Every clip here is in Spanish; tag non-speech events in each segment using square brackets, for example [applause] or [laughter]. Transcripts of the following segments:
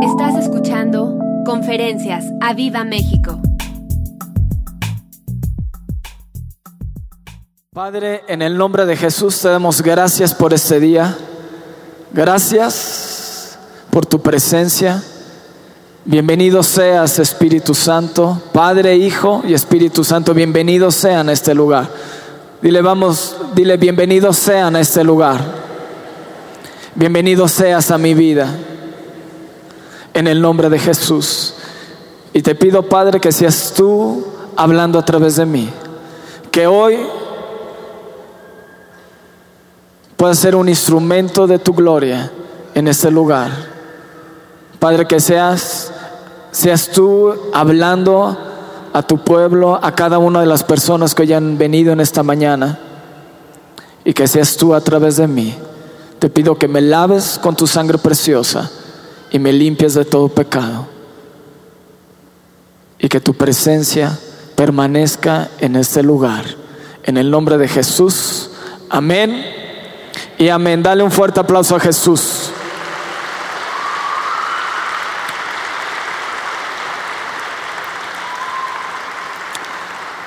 Estás escuchando Conferencias a Viva México. Padre, en el nombre de Jesús te damos gracias por este día. Gracias por tu presencia. Bienvenido seas, Espíritu Santo, Padre, Hijo y Espíritu Santo, bienvenidos sean a este lugar. Dile, vamos, dile, bienvenidos sean a este lugar. Bienvenido seas a mi vida. En el nombre de Jesús. Y te pido, Padre, que seas tú hablando a través de mí. Que hoy pueda ser un instrumento de tu gloria en este lugar. Padre, que seas, seas tú hablando a tu pueblo, a cada una de las personas que hayan venido en esta mañana, y que seas tú a través de mí. Te pido que me laves con tu sangre preciosa y me limpies de todo pecado. Y que tu presencia permanezca en este lugar. En el nombre de Jesús. Amén. Y amén. Dale un fuerte aplauso a Jesús.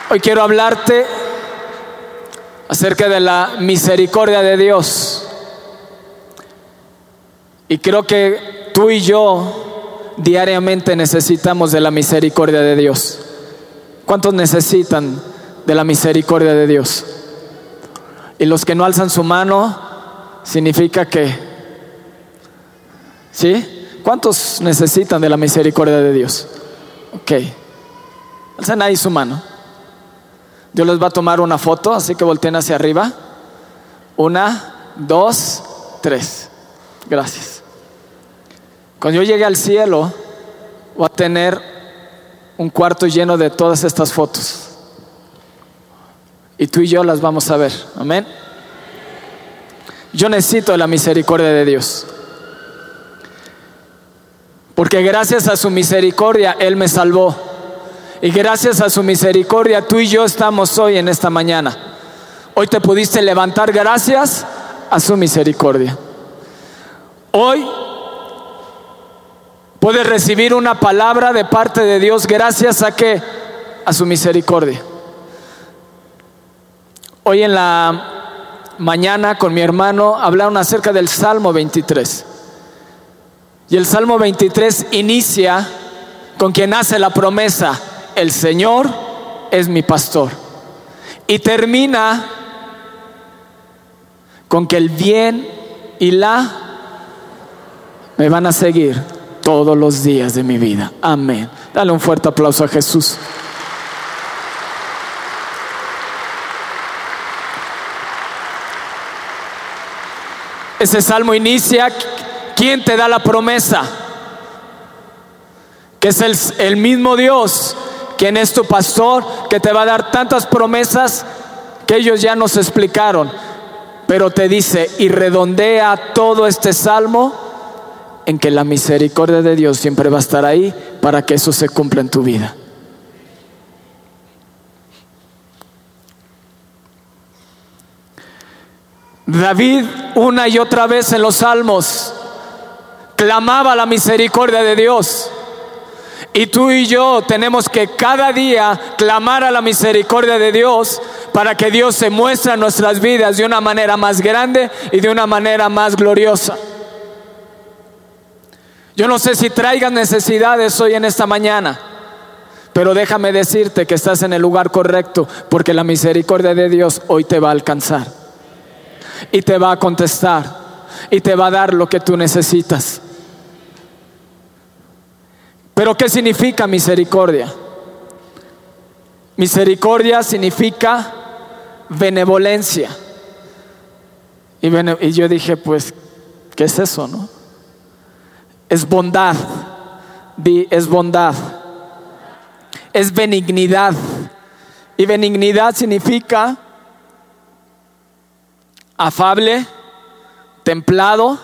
Hoy quiero hablarte acerca de la misericordia de Dios. Y creo que tú y yo diariamente necesitamos de la misericordia de Dios. ¿Cuántos necesitan de la misericordia de Dios? Y los que no alzan su mano, significa que, ¿sí? ¿Cuántos necesitan de la misericordia de Dios? Ok. Alzan ahí su mano. Dios les va a tomar una foto, así que volteen hacia arriba. Una, dos, tres. Gracias. Cuando yo llegue al cielo, voy a tener un cuarto lleno de todas estas fotos. Y tú y yo las vamos a ver. Amén. Yo necesito la misericordia de Dios. Porque gracias a su misericordia Él me salvó. Y gracias a su misericordia tú y yo estamos hoy en esta mañana. Hoy te pudiste levantar gracias a su misericordia. Hoy puedes recibir una palabra de parte de Dios gracias a que a su misericordia. Hoy en la mañana con mi hermano hablaron acerca del Salmo 23. Y el Salmo 23 inicia con quien hace la promesa, el Señor es mi pastor. Y termina con que el bien y la me van a seguir todos los días de mi vida. Amén. Dale un fuerte aplauso a Jesús. Ese salmo inicia, ¿quién te da la promesa? Que es el, mismo Dios, quien es tu pastor, que te va a dar tantas promesas que ellos ya nos explicaron. Pero te dice, y redondea todo este salmo en que la misericordia de Dios siempre va a estar ahí para que eso se cumpla en tu vida. David una y otra vez en los salmos clamaba la misericordia de Dios. Y tú y yo tenemos que cada día clamar a la misericordia de Dios para que Dios se muestre en nuestras vidas de una manera más grande y de una manera más gloriosa. Yo no sé si traigas necesidades hoy en esta mañana, pero déjame decirte que estás en el lugar correcto porque la misericordia de Dios hoy te va a alcanzar y te va a contestar y te va a dar lo que tú necesitas. Pero ¿qué significa misericordia? Misericordia significa benevolencia. Y, y yo dije, pues, ¿qué es eso, no? Es bondad. Di, es bondad. Es benignidad. Y benignidad significa afable, templado.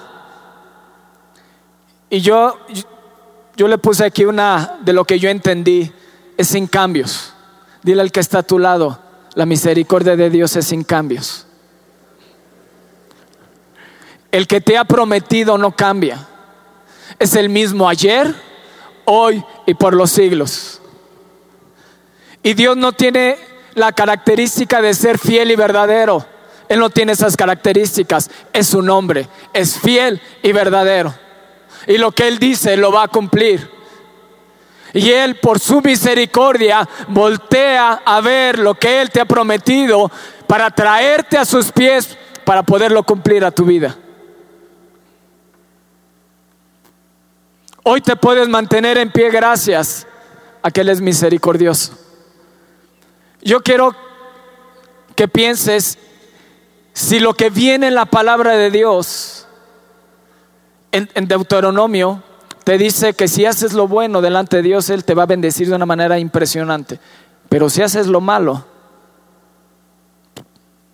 Y yo, yo le puse aquí una de lo que yo entendí, es sin cambios. Dile al que está a tu lado, la misericordia de Dios es sin cambios. El que te ha prometido no cambia. Es el mismo ayer, hoy y por los siglos. Y Dios no tiene la característica de ser fiel y verdadero. Él no tiene esas características. Es su nombre. Es fiel y verdadero. Y lo que Él dice lo va a cumplir. Y Él por su misericordia voltea a ver lo que Él te ha prometido para traerte a sus pies para poderlo cumplir a tu vida. Hoy te puedes mantener en pie gracias a que Él es misericordioso. Yo quiero que pienses si lo que viene en la palabra de Dios, en, en, Deuteronomio, te dice que si haces lo bueno delante de Dios, Él te va a bendecir de una manera impresionante. Pero si haces lo malo,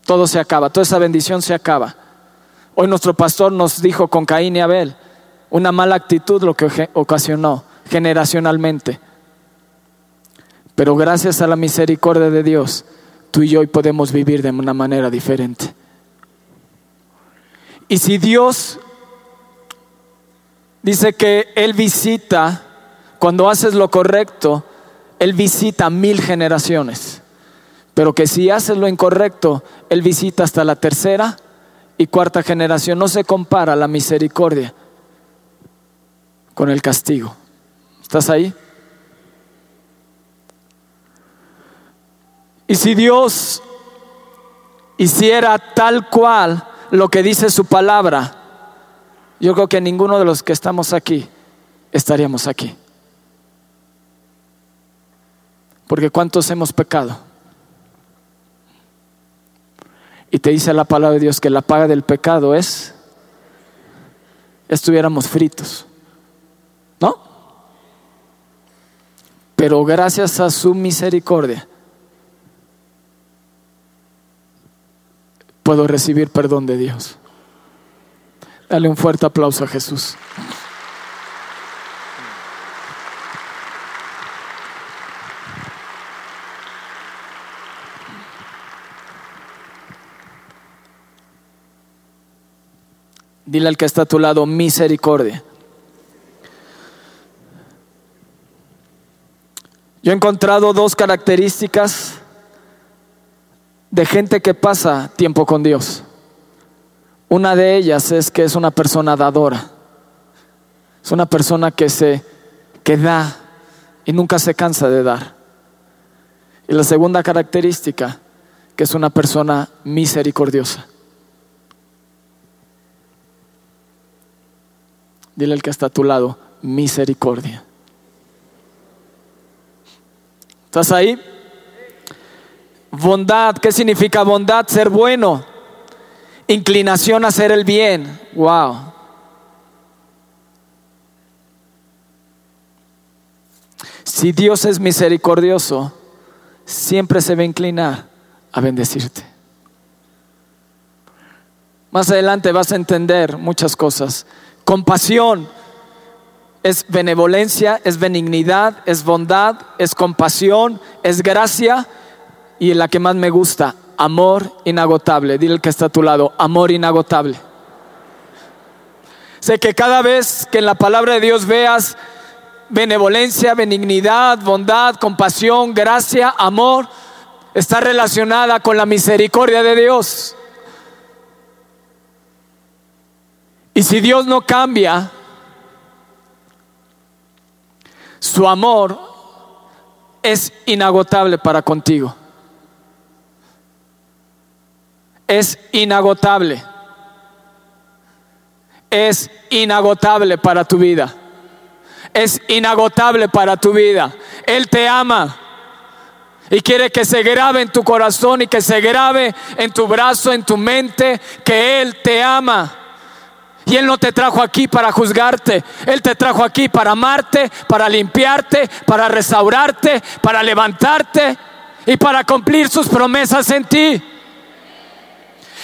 todo se acaba, toda esa bendición se acaba. Hoy nuestro pastor nos dijo con Caín y Abel, una mala actitud lo que ocasionó generacionalmente. Pero gracias a la misericordia de Dios, tú y yo hoy podemos vivir de una manera diferente. Y si Dios dice que Él visita, cuando haces lo correcto, Él visita mil generaciones. Pero que si haces lo incorrecto, Él visita hasta la tercera y cuarta generación. No se compara la misericordia con el castigo. ¿Estás ahí? Y si Dios hiciera tal cual lo que dice su palabra, yo creo que ninguno de los que estamos aquí estaríamos aquí. Porque ¿cuántos hemos pecado? Y te dice la palabra de Dios que la paga del pecado es, estuviéramos fritos. Pero gracias a su misericordia puedo recibir perdón de Dios. Dale un fuerte aplauso a Jesús. Dile al que está a tu lado, misericordia. Yo he encontrado dos características de gente que pasa tiempo con Dios. Una de ellas es que es una persona dadora. Es una persona que se que da y nunca se cansa de dar. Y la segunda característica, que es una persona misericordiosa. Dile al que está a tu lado, misericordia. ¿Estás ahí? Bondad, ¿qué significa bondad? Ser bueno. Inclinación a hacer el bien. Wow. Si Dios es misericordioso, siempre se va a inclinar a bendecirte. Más adelante vas a entender muchas cosas. Compasión es benevolencia, es benignidad, es bondad, es compasión, es gracia y la que más me gusta, amor inagotable. Dile el que está a tu lado, amor inagotable. Sé que cada vez que en la palabra de Dios veas benevolencia, benignidad, bondad, compasión, gracia, amor, está relacionada con la misericordia de Dios. Y si Dios no cambia, su amor es inagotable para contigo. Es inagotable. Es inagotable para tu vida. Es inagotable para tu vida. Él te ama. Y quiere que se grabe en tu corazón y que se grabe en tu brazo, en tu mente, que Él te ama. Y Él no te trajo aquí para juzgarte, Él te trajo aquí para amarte, para limpiarte, para restaurarte, para levantarte y para cumplir sus promesas en ti.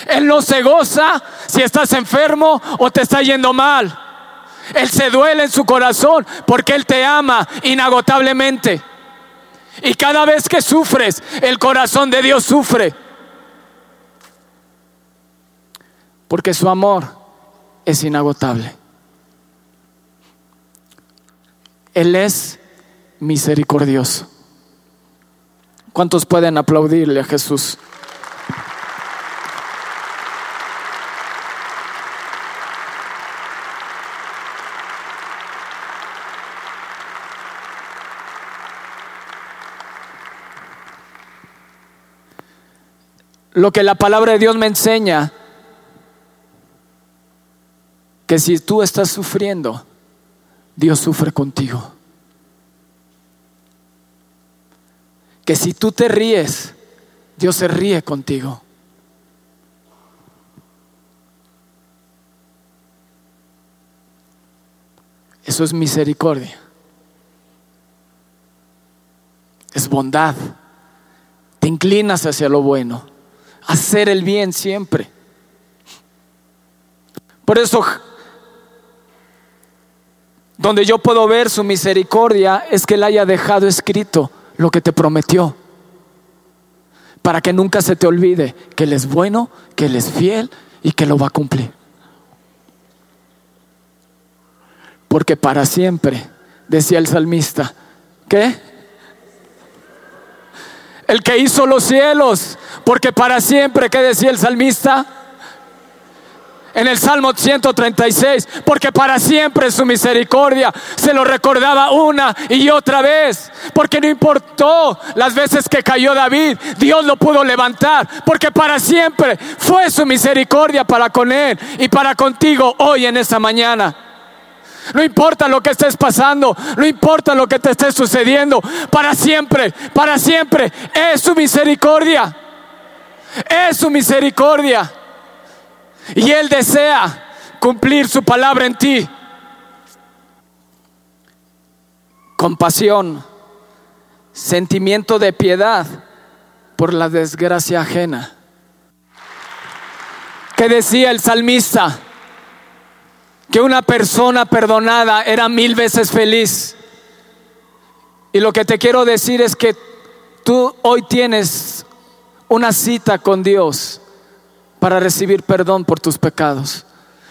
Él no se goza si estás enfermo o te está yendo mal. Él se duele en su corazón porque Él te ama inagotablemente. Y cada vez que sufres, el corazón de Dios sufre. Porque su amor es inagotable. Él es misericordioso. ¿Cuántos pueden aplaudirle a Jesús? Lo que la palabra de Dios me enseña, que si tú estás sufriendo, Dios sufre contigo. Que si tú te ríes, Dios se ríe contigo. Eso es misericordia. Es bondad. Te inclinas hacia lo bueno. Hacer el bien siempre. Por eso donde yo puedo ver su misericordia es que Él haya dejado escrito lo que te prometió. Para que nunca se te olvide que Él es bueno, que Él es fiel y que lo va a cumplir. Porque para siempre, decía el salmista, ¿qué? El que hizo los cielos, porque para siempre, ¿qué decía el salmista? En el Salmo 136, porque para siempre su misericordia se lo recordaba una y otra vez, porque no importó las veces que cayó David, Dios lo pudo levantar, porque para siempre fue su misericordia para con él y para contigo hoy en esta mañana. No importa lo que estés pasando, no importa lo que te esté sucediendo, para siempre, para siempre es su misericordia. Es su misericordia. Y Él desea cumplir su palabra en ti. Compasión, sentimiento de piedad por la desgracia ajena. ¿Qué decía el salmista? Que una persona perdonada era mil veces feliz. Y lo que te quiero decir es que tú hoy tienes una cita con Dios para recibir perdón por tus pecados.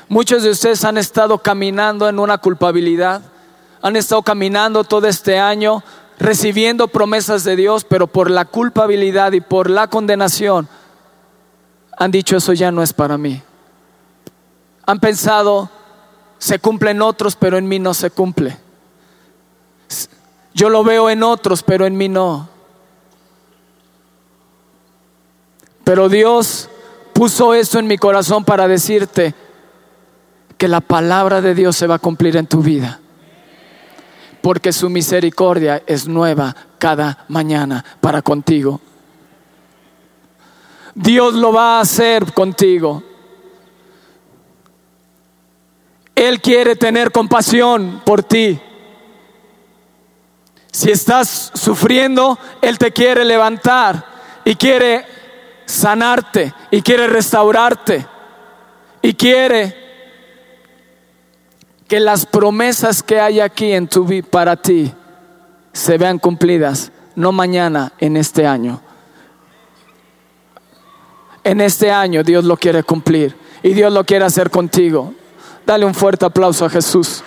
Muchos de ustedes han estado caminando en una culpabilidad, han estado caminando todo este año recibiendo promesas de Dios, pero por la culpabilidad y por la condenación han dicho eso ya no es para mí. Han pensado, se cumple en otros, pero en mí no se cumple. Yo lo veo en otros, pero en mí no. Pero Dios puso eso en mi corazón para decirte que la palabra de Dios se va a cumplir en tu vida. Porque su misericordia es nueva cada mañana para contigo. Dios lo va a hacer contigo. Él quiere tener compasión por ti. Si estás sufriendo, Él te quiere levantar y quiere sanarte y quiere restaurarte y quiere que las promesas que hay aquí en tu vida para ti se vean cumplidas, no mañana, en este año. En este año Dios lo quiere cumplir y Dios lo quiere hacer contigo. Dale un fuerte aplauso a Jesús.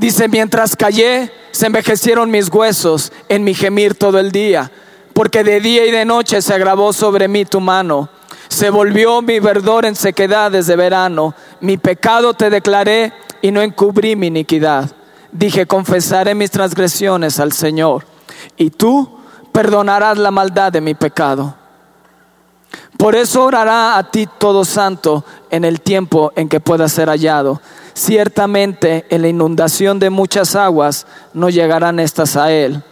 Dice, mientras callé, se envejecieron mis huesos en mi gemir todo el día, porque de día y de noche se agravó sobre mí tu mano. Se volvió mi verdor en sequedad desde verano. Mi pecado te declaré y no encubrí mi iniquidad. Dije, confesaré mis transgresiones al Señor, y tú perdonarás la maldad de mi pecado. Por eso orará a ti todo santo en el tiempo en que pueda ser hallado. Ciertamente en la inundación de muchas aguas no llegarán estas a él.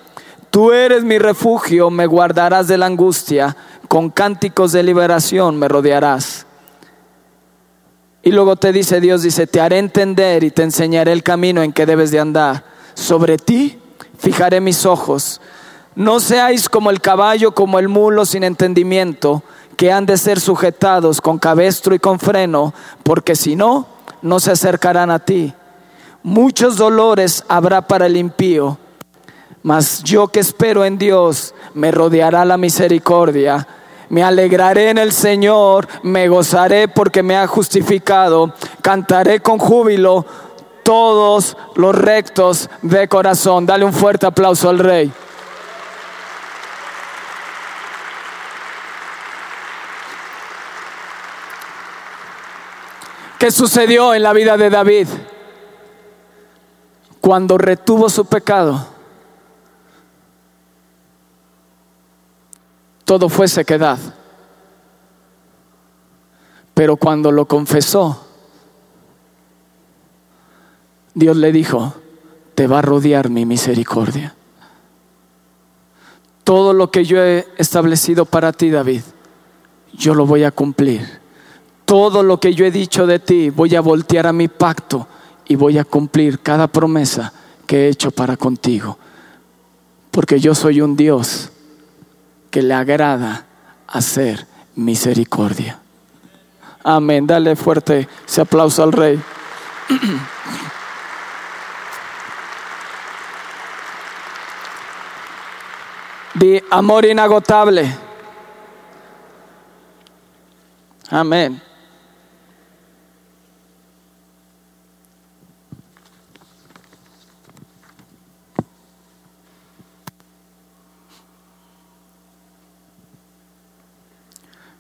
Tú eres mi refugio, me guardarás de la angustia, con cánticos de liberación me rodearás. Y luego te dice Dios, dice, te haré entender y te enseñaré el camino en que debes de andar. Sobre ti fijaré mis ojos. No seáis como el caballo, como el mulo sin entendimiento, que han de ser sujetados con cabestro y con freno, porque si no, no se acercarán a ti. Muchos dolores habrá para el impío, Mas yo que espero en Dios, me rodeará la misericordia. Me alegraré en el Señor, me gozaré porque me ha justificado, cantaré con júbilo todos los rectos de corazón. Dale un fuerte aplauso al Rey. ¿Qué sucedió en la vida de David? Cuando retuvo su pecado, todo fue sequedad. Pero cuando lo confesó, Dios le dijo, te va a rodear mi misericordia. Todo lo que yo he establecido para ti, David, yo lo voy a cumplir todo lo que yo he dicho de ti, voy a voltear a mi pacto y voy a cumplir cada promesa que he hecho para contigo. Porque yo soy un Dios que le agrada hacer misericordia. Amén. Dale fuerte ese aplauso al rey. [clears throat] Amor inagotable. Amén.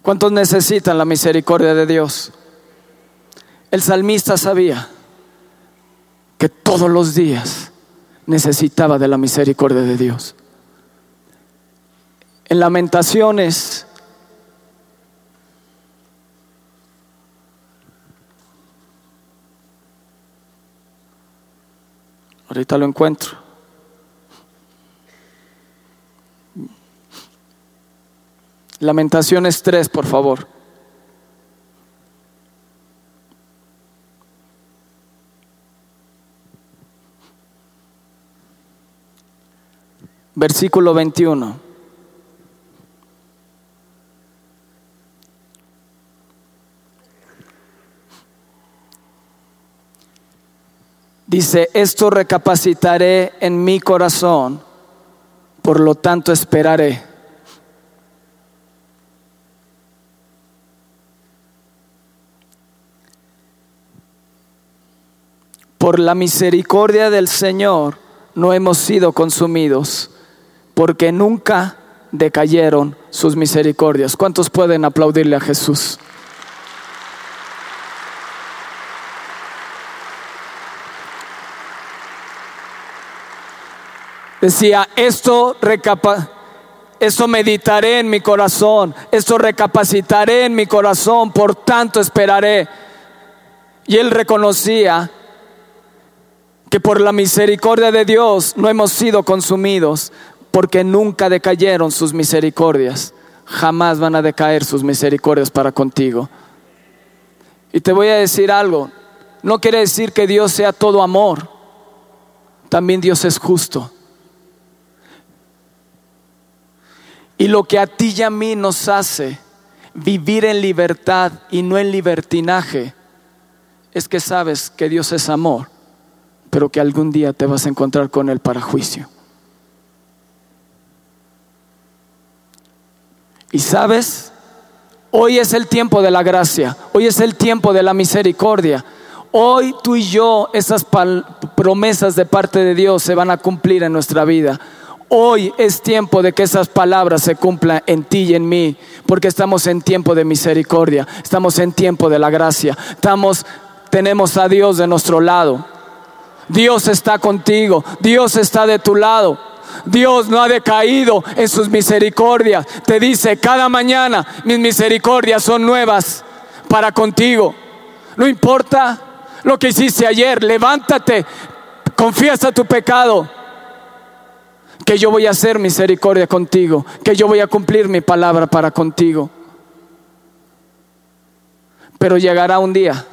¿Cuántos necesitan la misericordia de Dios? El salmista sabía que todos los días necesitaba de la misericordia de Dios. En lamentaciones, ahorita lo encuentro. Lamentaciones 3, por favor. Versículo 21. Dice, esto recapacitaré en mi corazón, por lo tanto esperaré. Por la misericordia del Señor no hemos sido consumidos, porque nunca decayeron sus misericordias. ¿Cuántos pueden aplaudirle a Jesús? Decía, esto meditaré en mi corazón, esto recapacitaré en mi corazón, por tanto esperaré. Y él reconocía que por la misericordia de Dios no hemos sido consumidos, porque nunca decayeron sus misericordias. Jamás van a decaer sus misericordias para contigo. Y te voy a decir algo, no quiere decir que Dios sea todo amor, también Dios es justo. Y lo que a ti y a mí nos hace vivir en libertad y no en libertinaje es que sabes que Dios es amor pero que algún día te vas a encontrar con Él para juicio. Y sabes, hoy es el tiempo de la gracia, hoy es el tiempo de la misericordia. Hoy tú y yo, esas promesas de parte de Dios se van a cumplir en nuestra vida. Hoy es tiempo de que esas palabras se cumplan en ti y en mí, porque estamos en tiempo de misericordia, estamos en tiempo de la gracia, estamos, tenemos a Dios de nuestro lado. Dios está contigo, Dios está de tu lado. Dios no ha decaído en sus misericordias. Te dice, cada mañana mis misericordias son nuevas para contigo. No importa lo que hiciste ayer, levántate, confiesa tu pecado, que yo voy a hacer misericordia contigo, que yo voy a cumplir mi palabra para contigo. Pero llegará un día,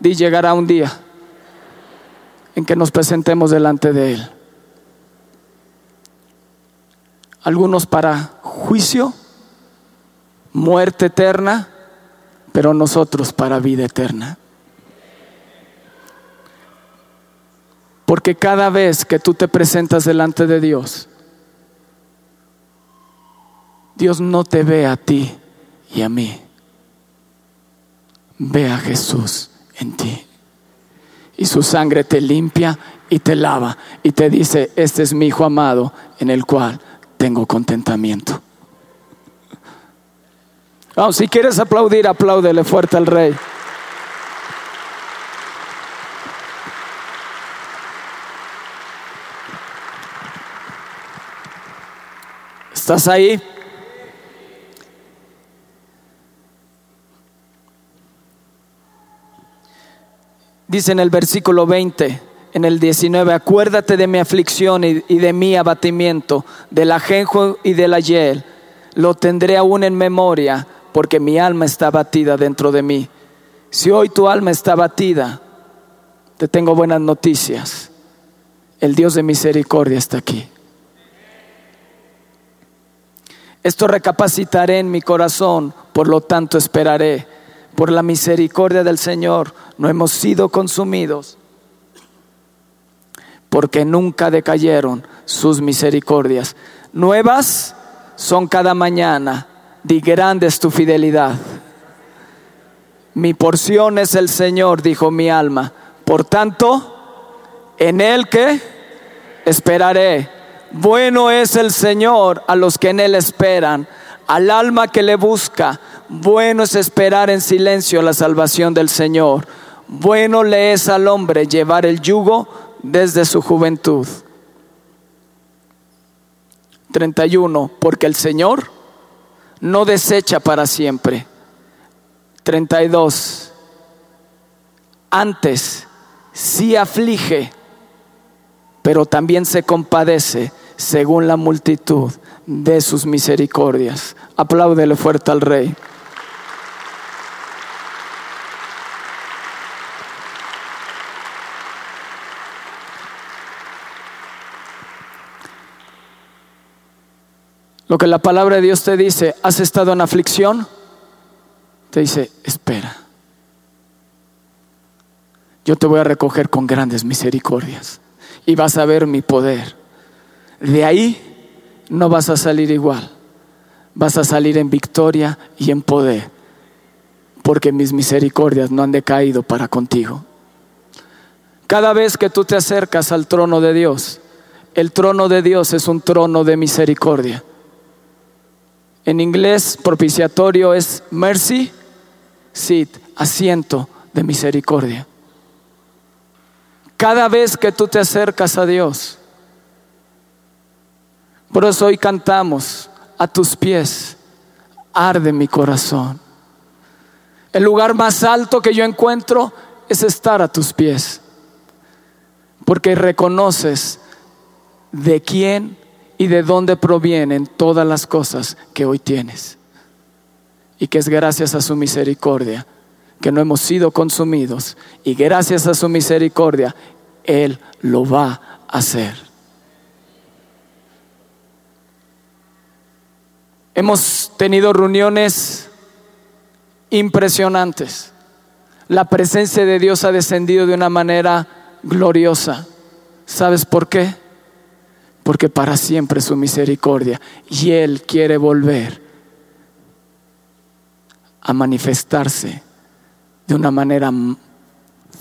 di llegará un día en que nos presentemos delante de Él. Algunos para juicio, muerte eterna, pero nosotros para vida eterna. Porque cada vez que tú te presentas delante de Dios, Dios no te ve a ti y a mí. Ve a Jesús en ti. Y su sangre te limpia y te lava y te dice, este es mi Hijo amado en el cual tengo contentamiento. Oh, si quieres aplaudir, apláudele fuerte al rey. ¿Estás ahí? Dice en el versículo 20, en el 19, acuérdate de mi aflicción y, de mi abatimiento, del ajenjo y del ayel. Lo tendré aún en memoria, porque mi alma está batida dentro de mí. Si hoy tu alma está batida, te tengo buenas noticias. El Dios de misericordia está aquí. Esto recapacitaré en mi corazón, por lo tanto esperaré. Por la misericordia del Señor no hemos sido consumidos, porque nunca decayeron sus misericordias. Nuevas son cada mañana, di grande es tu fidelidad. Mi porción es el Señor, dijo mi alma. Por tanto, en Él que esperaré bueno es el Señor a los que en Él esperan, al alma que le busca. Bueno es esperar en silencio la salvación del Señor. Bueno le es al hombre llevar el yugo desde su juventud. 31. Porque el Señor no desecha para siempre. 32. Antes sí aflige, pero también se compadece según la multitud de sus misericordias. Apláudele fuerte al Rey. Lo que la palabra de Dios te dice, has estado en aflicción, te dice, espera. Yo te voy a recoger con grandes misericordias y vas a ver mi poder de ahí no vas a salir igual. Vas a salir en victoria y en poder, porque mis misericordias no han decaído para contigo. Cada vez que tú te acercas al trono de Dios, el trono de Dios es un trono de misericordia. En inglés, propiciatorio es mercy seat, asiento de misericordia. Cada vez que tú te acercas a Dios, por eso hoy cantamos, a tus pies arde mi corazón. El lugar más alto que yo encuentro es estar a tus pies, porque reconoces de quién y de dónde provienen todas las cosas que hoy tienes. Y que es gracias a su misericordia que no hemos sido consumidos. Y gracias a su misericordia, Él lo va a hacer. Hemos tenido reuniones impresionantes. La presencia de Dios ha descendido de una manera gloriosa. ¿Sabes por qué? Porque para siempre su misericordia y Él quiere volver a manifestarse de una manera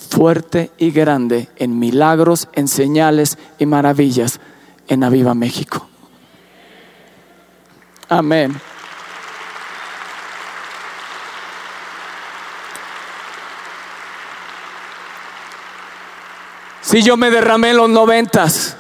fuerte y grande en milagros, en señales y maravillas en Aviva México. Amén. Si yo me derramé en los noventas,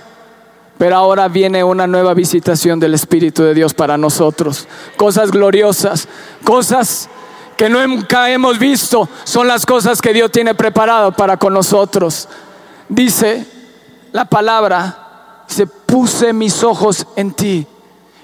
pero ahora viene una nueva visitación del Espíritu de Dios para nosotros. Cosas gloriosas, cosas que nunca hemos visto, son las cosas que Dios tiene preparado para con nosotros. Dice la palabra, se puse mis ojos en ti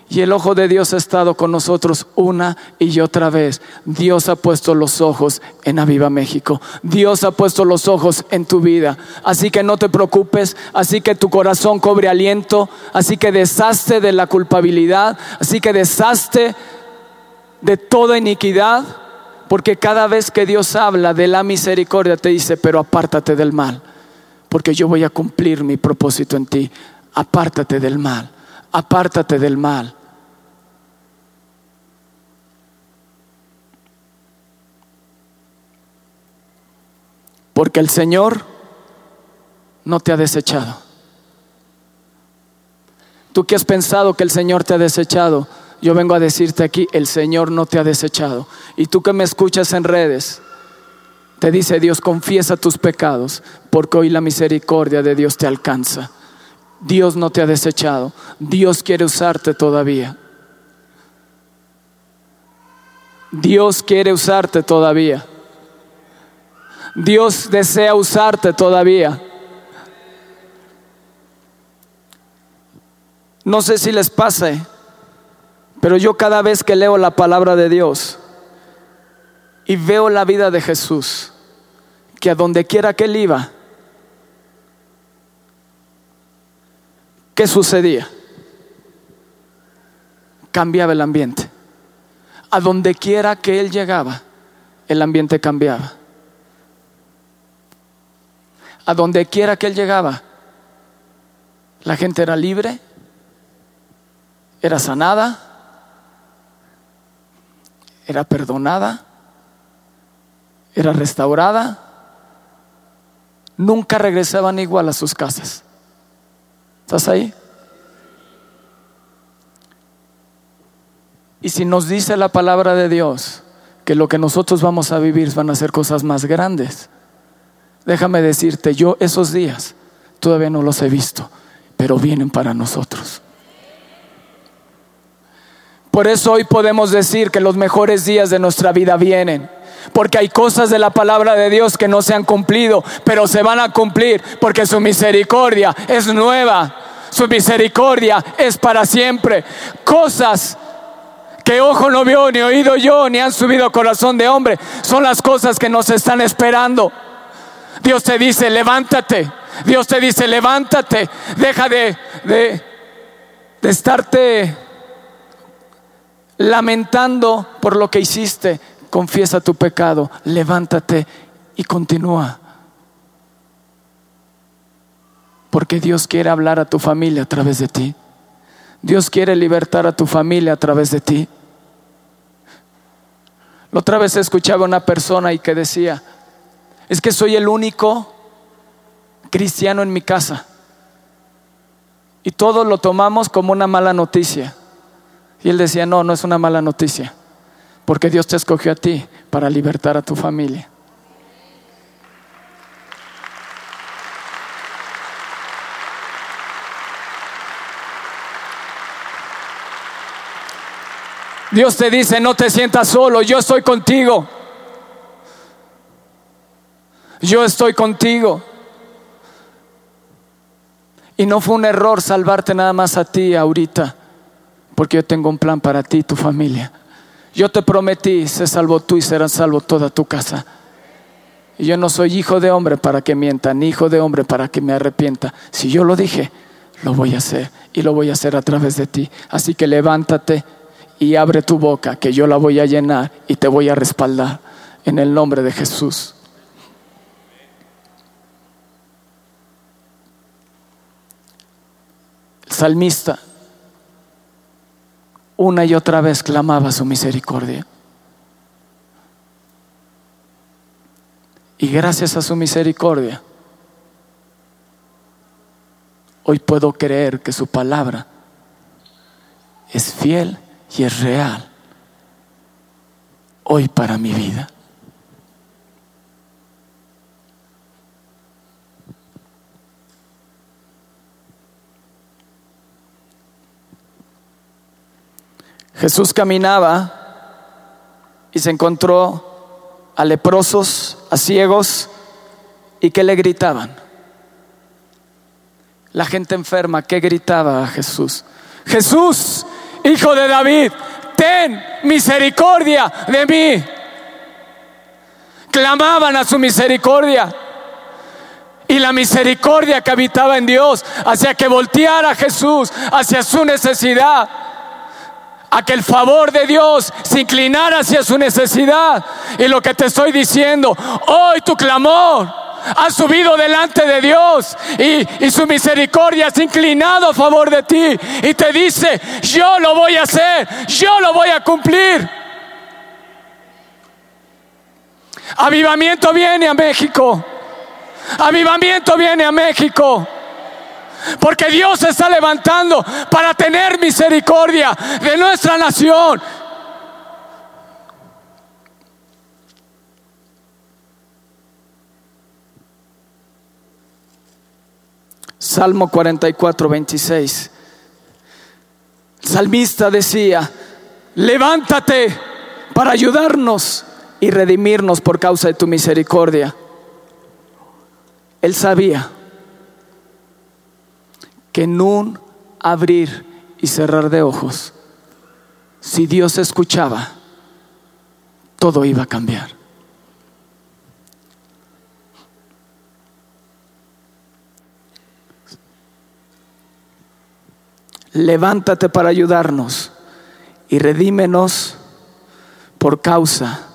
y el ojo de Dios ha estado con nosotros una y otra vez. Dios ha puesto los ojos en Aviva México. Dios ha puesto los ojos en tu vida. Así que no te preocupes, así que tu corazón cobre aliento, así que deshazte de la culpabilidad, así que deshazte de toda iniquidad, porque cada vez que Dios habla de la misericordia te dice, pero apártate del mal porque yo voy a cumplir mi propósito en ti. Apártate del mal, apártate del mal. Porque el Señor no te ha desechado. Tú que has pensado que el Señor te ha desechado, yo vengo a decirte aquí, el Señor no te ha desechado. Y tú que me escuchas en redes, te dice Dios, confiesa tus pecados, porque hoy la misericordia de Dios te alcanza. Dios no te ha desechado, Dios quiere usarte todavía. Dios quiere usarte todavía. Dios desea usarte todavía. No sé si les pase, pero yo cada vez que leo la palabra de Dios y veo la vida de Jesús, que a donde quiera que él iba, ¿qué sucedía? Cambiaba el ambiente. A donde quiera que él llegaba, el ambiente cambiaba. A donde quiera que él llegaba, la gente era libre, era sanada, era perdonada, era restaurada, nunca regresaban igual a sus casas. ¿Estás ahí? Y si nos dice la palabra de Dios que lo que nosotros vamos a vivir van a ser cosas más grandes, déjame decirte, yo esos días todavía no los he visto, pero vienen para nosotros. Por eso hoy podemos decir que los mejores días de nuestra vida vienen. Porque hay cosas de la palabra de Dios que no se han cumplido, pero se van a cumplir porque su misericordia es nueva. Su misericordia es para siempre. Cosas que ojo no vio, ni oído yo, ni han subido corazón de hombre, son las cosas que nos están esperando. Dios te dice, levántate. Dios te dice, levántate. Deja de, de, de estarte lamentando por lo que hiciste, confiesa tu pecado, levántate y continúa. Porque Dios quiere hablar a tu familia a través de ti. Dios quiere libertar a tu familia a través de ti. La otra vez escuchaba una persona y que decía, es que soy el único cristiano en mi casa. Y todos lo tomamos como una mala noticia. Y él decía, no, no es una mala noticia, porque Dios te escogió a ti para libertar a tu familia. Dios te dice, no te sientas solo, yo estoy contigo. Yo estoy contigo. Y no fue un error salvarte nada más a ti ahorita porque yo tengo un plan para ti y tu familia. Yo te prometí, se salvo tú y serás salvo toda tu casa. Y yo no soy hijo de hombre para que mienta, ni hijo de hombre para que me arrepienta. Si yo lo dije, lo voy a hacer y lo voy a hacer a través de ti. Así que levántate y abre tu boca, que yo la voy a llenar y te voy a respaldar en el nombre de Jesús. Salmista una y otra vez clamaba su misericordia. Y gracias a su misericordia, hoy puedo creer que su palabra es fiel y es real. Hoy para mi vida. Jesús caminaba y se encontró a leprosos, a ciegos, y que le gritaban. La gente enferma, ¿qué gritaba a Jesús? Jesús, hijo de David, ten misericordia de mí. Clamaban a su misericordia. Y la misericordia que habitaba en Dios hacía que volteara a Jesús hacia su necesidad a que el favor de Dios se inclinara hacia su necesidad. Y lo que te estoy diciendo, hoy tu clamor has subido delante de Dios y, y, su misericordia es inclinado a favor de ti y te dice, yo lo voy a hacer, yo lo voy a cumplir. Avivamiento viene a México. Avivamiento viene a México. Porque Dios se está levantando para tener misericordia de nuestra nación. Salmo 44, 26. salmista decía, levántate para ayudarnos y redimirnos por causa de tu misericordia. Él sabía que en un abrir y cerrar de ojos, si Dios escuchaba, todo iba a cambiar. Levántate para ayudarnos y redímenos por causa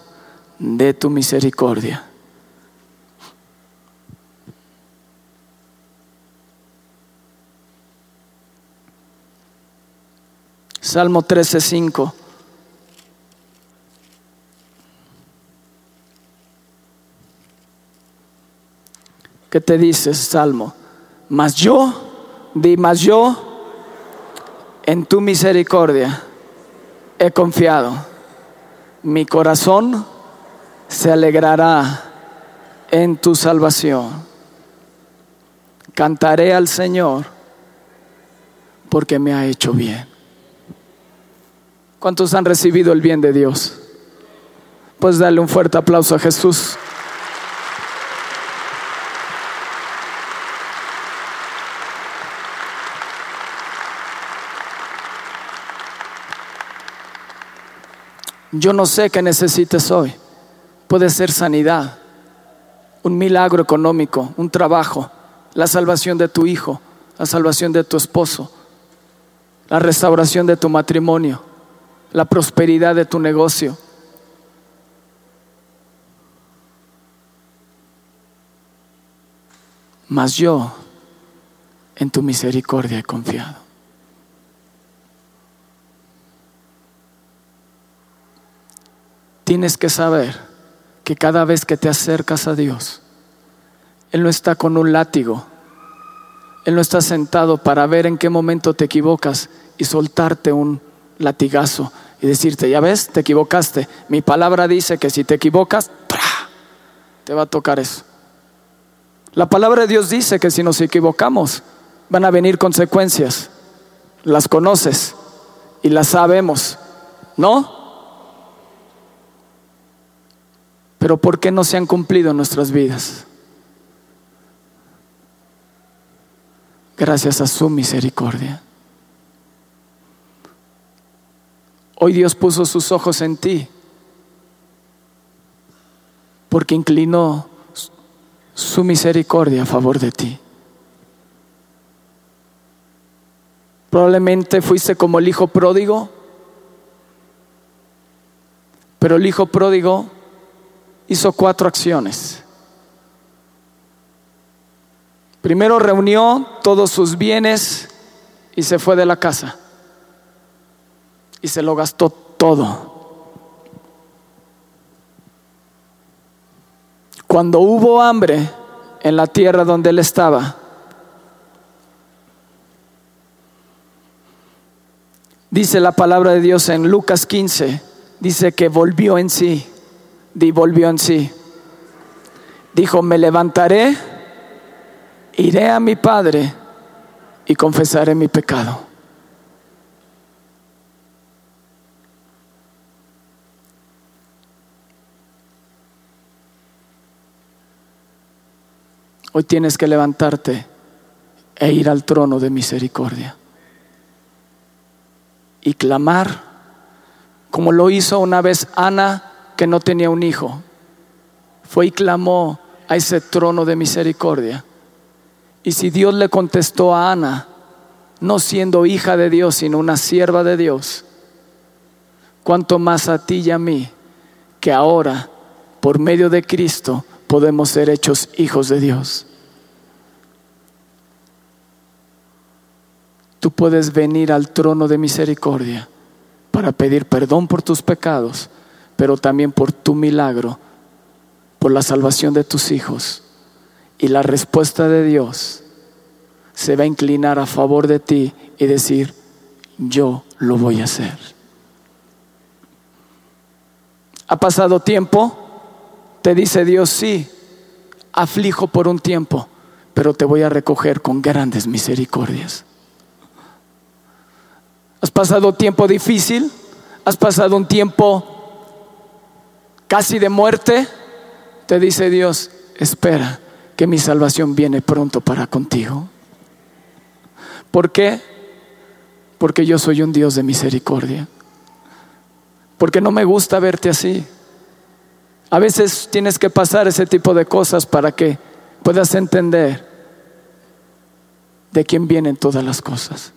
de tu misericordia. Salmo 13:5. ¿Qué te dices, Salmo? Mas yo, di, mas yo, en tu misericordia he confiado. Mi corazón se alegrará en tu salvación. Cantaré al Señor porque me ha hecho bien. ¿Cuántos han recibido el bien de Dios? Pues darle un fuerte aplauso a Jesús. Yo no sé qué necesites hoy. Puede ser sanidad, un milagro económico, un trabajo, la salvación de tu hijo, la salvación de tu esposo, la restauración de tu matrimonio la prosperidad de tu negocio. Mas yo en tu misericordia he confiado. Tienes que saber que cada vez que te acercas a Dios, Él no está con un látigo, Él no está sentado para ver en qué momento te equivocas y soltarte un latigazo y decirte, ya ves, te equivocaste. Mi palabra dice que si te equivocas, te va a tocar eso. La palabra de Dios dice que si nos equivocamos, van a venir consecuencias. Las conoces y las sabemos, ¿no? Pero ¿por qué no se han cumplido nuestras vidas? Gracias a su misericordia. Hoy Dios puso sus ojos en ti porque inclinó su misericordia a favor de ti. Probablemente fuiste como el hijo pródigo, pero el hijo pródigo hizo cuatro acciones. Primero reunió todos sus bienes y se fue de la casa y se lo gastó todo. Cuando hubo hambre en la tierra donde él estaba, dice la palabra de Dios en Lucas 15, dice que volvió en sí, y volvió en sí. Dijo, me levantaré, iré a mi Padre y confesaré mi pecado. Hoy tienes que levantarte e ir al trono de misericordia y clamar como lo hizo una vez Ana que no tenía un hijo. Fue y clamó a ese trono de misericordia. Y si Dios le contestó a Ana, no siendo hija de Dios, sino una sierva de Dios, cuanto más a ti y a mí, que ahora, por medio de Cristo, podemos ser hechos hijos de Dios. Tú puedes venir al trono de misericordia para pedir perdón por tus pecados, pero también por tu milagro, por la salvación de tus hijos. Y la respuesta de Dios se va a inclinar a favor de ti y decir, yo lo voy a hacer. ¿Ha pasado tiempo? Te dice Dios, sí, aflijo por un tiempo, pero te voy a recoger con grandes misericordias. ¿Has pasado tiempo difícil? ¿Has pasado un tiempo casi de muerte? Te dice Dios, espera, que mi salvación viene pronto para contigo. ¿Por qué? Porque yo soy un Dios de misericordia. Porque no me gusta verte así. A veces tienes que pasar ese tipo de cosas para que puedas entender de quién vienen todas las cosas.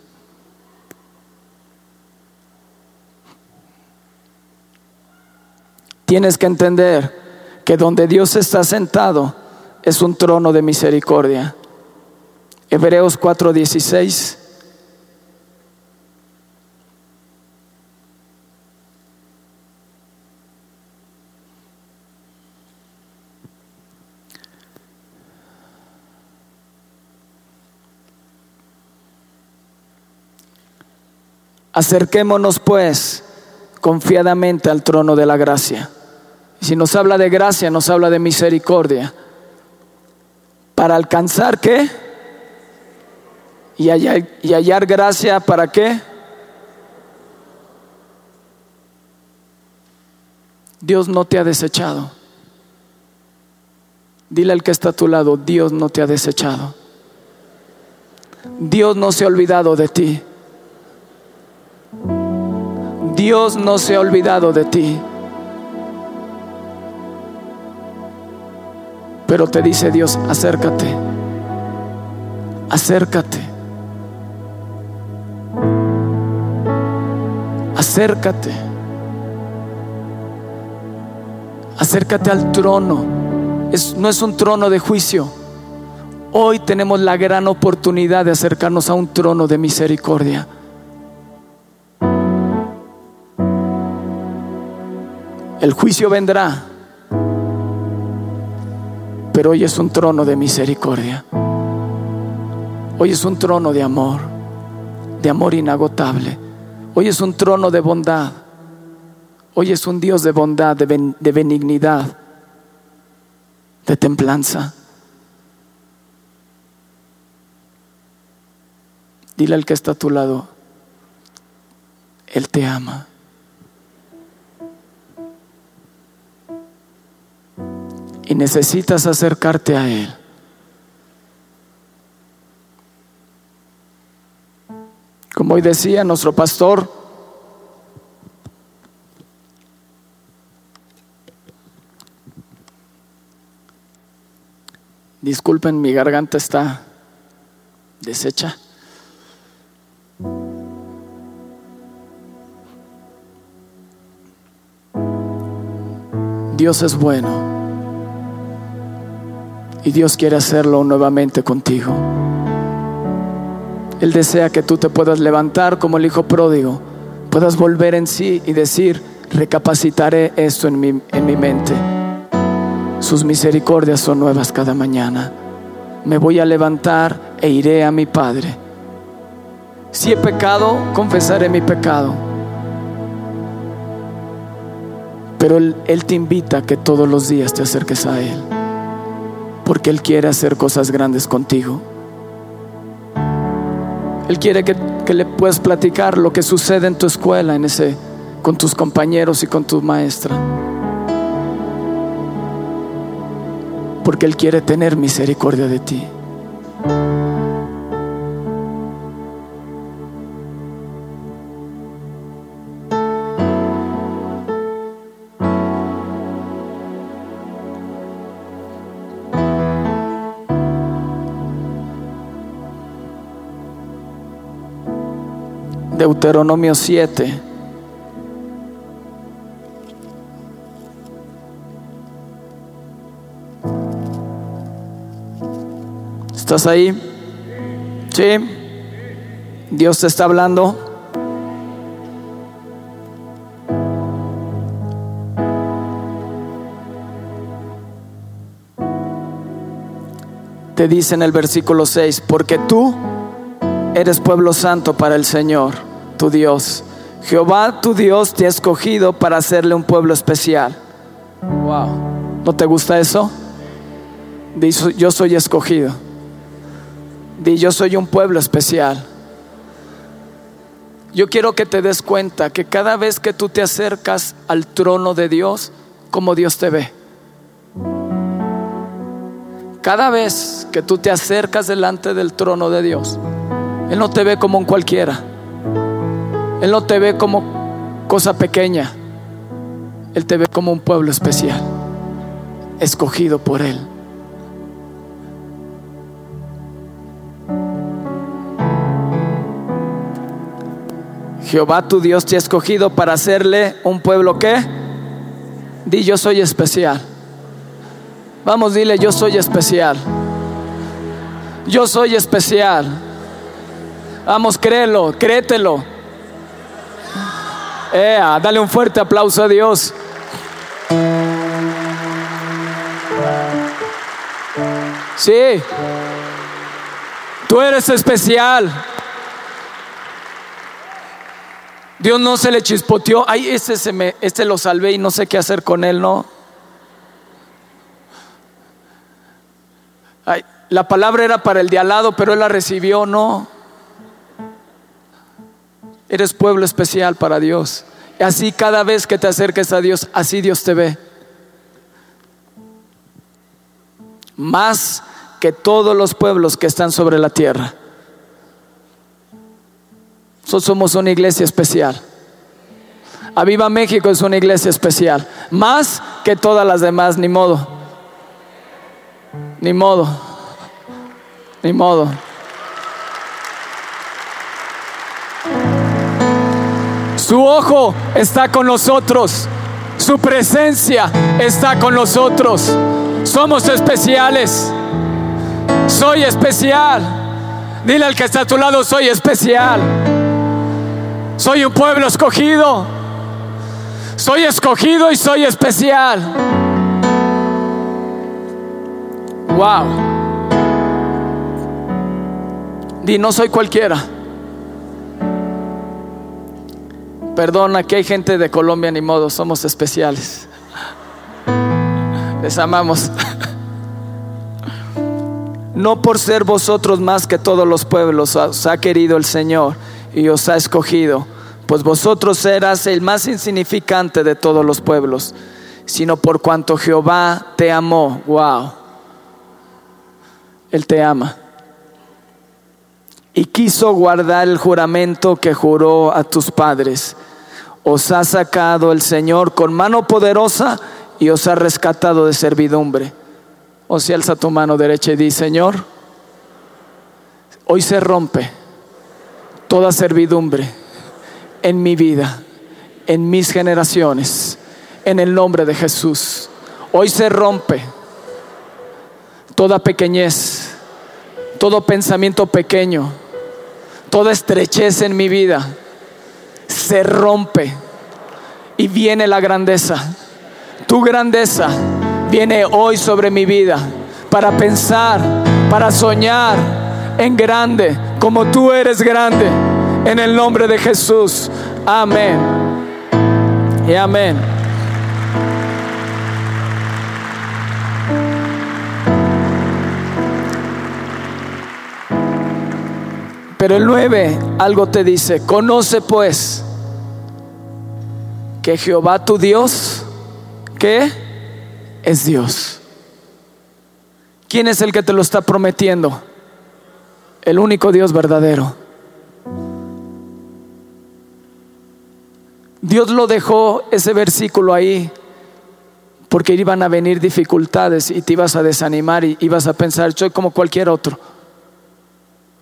Tienes que entender que donde Dios está sentado es un trono de misericordia. Hebreos 4:16. Acerquémonos pues confiadamente al trono de la gracia. Si nos habla de gracia, nos habla de misericordia. ¿Para alcanzar qué? Y hallar, y hallar gracia para qué? Dios no te ha desechado. Dile al que está a tu lado, Dios no te ha desechado. Dios no se ha olvidado de ti. Dios no se ha olvidado de ti. Pero te dice Dios, acércate, acércate, acércate, acércate al trono. no es un trono de juicio. Hoy tenemos la gran oportunidad de acercarnos a un trono de misericordia. El juicio vendrá, pero hoy es un trono de misericordia. Hoy es un trono de amor, de amor inagotable. Hoy es un trono de bondad. Hoy es un Dios de bondad, de, benignidad, de templanza. Dile al que está a tu lado, Él te ama. Y necesitas acercarte a Él. Como hoy decía nuestro pastor, disculpen, mi garganta está deshecha. Dios es bueno. Y Dios quiere hacerlo nuevamente contigo. Él desea que tú te puedas levantar como el hijo pródigo, puedas volver en sí y decir, recapacitaré esto en mi, en mi mente. Sus misericordias son nuevas cada mañana. Me voy a levantar e iré a mi Padre. Si he pecado, confesaré mi pecado. Pero él, él te invita a que todos los días te acerques a Él porque Él quiere hacer cosas grandes contigo. Él quiere que, le puedas platicar lo que sucede en tu escuela, en ese, con tus compañeros y con tu maestra. Porque Él quiere tener misericordia de ti. Deuteronomio 7. ¿Estás ahí? Sí. Dios te está hablando. Te dice en el versículo 6, porque tú eres pueblo santo para el Señor, tu Dios. Jehová tu Dios te ha escogido para hacerle un pueblo especial. Wow. ¿No te gusta eso? Dice, yo soy escogido. Di, yo soy un pueblo especial. Yo quiero que te des cuenta que cada vez que tú te acercas al trono de Dios, como Dios te ve. Cada vez que tú te acercas delante del trono de Dios, Él no te ve como un cualquiera. Él no te ve como cosa pequeña. Él te ve como un pueblo especial, escogido por Él. Jehová tu Dios te ha escogido para hacerle un pueblo que, di yo soy especial. Vamos, dile yo soy especial. Yo soy especial. Vamos, créelo, créetelo. Dale un fuerte aplauso a Dios. Sí, tú eres especial. Dios no se le chispoteó. Ay, este, se me, este lo salvé y no sé qué hacer con él, ¿no? Ay, la palabra era para el de al lado, pero él la recibió, no. Eres pueblo especial para Dios. Así cada vez que te acerques a Dios, así Dios te ve. Más que todos los pueblos que están sobre la tierra. Nosotros somos una iglesia especial. Aviva México es una iglesia especial. Más que todas las demás, ni modo. Ni modo. Ni modo. Su ojo está con nosotros. Su presencia está con nosotros. Somos especiales. Soy especial. Dile al que está a tu lado, soy especial. Soy un pueblo escogido. Soy escogido y soy especial. Wow. Di, no soy cualquiera. Perdona que hay gente de Colombia, ni modo, somos especiales. Les amamos. No por ser vosotros más que todos los pueblos os ha querido el Señor y os ha escogido, pues vosotros eras el más insignificante de todos los pueblos, sino por cuanto Jehová te amó. Wow. Él te ama. Y quiso guardar el juramento que juró a tus padres. Os ha sacado el Señor con mano poderosa y os ha rescatado de servidumbre. O si alza tu mano derecha y di, Señor, hoy se rompe toda servidumbre en mi vida, en mis generaciones, en el nombre de Jesús. Hoy se rompe toda pequeñez, todo pensamiento pequeño, toda estrechez en mi vida. Se rompe y viene la grandeza. Tu grandeza viene hoy sobre mi vida para pensar, para soñar en grande, como tú eres grande, en el nombre de Jesús. Amén. Y amén. Pero el 9 algo te dice, conoce pues que Jehová tu Dios, ¿qué? Es Dios. ¿Quién es el que te lo está prometiendo? El único Dios verdadero. Dios lo dejó ese versículo ahí porque iban a venir dificultades y te ibas a desanimar y ibas a pensar, soy como cualquier otro.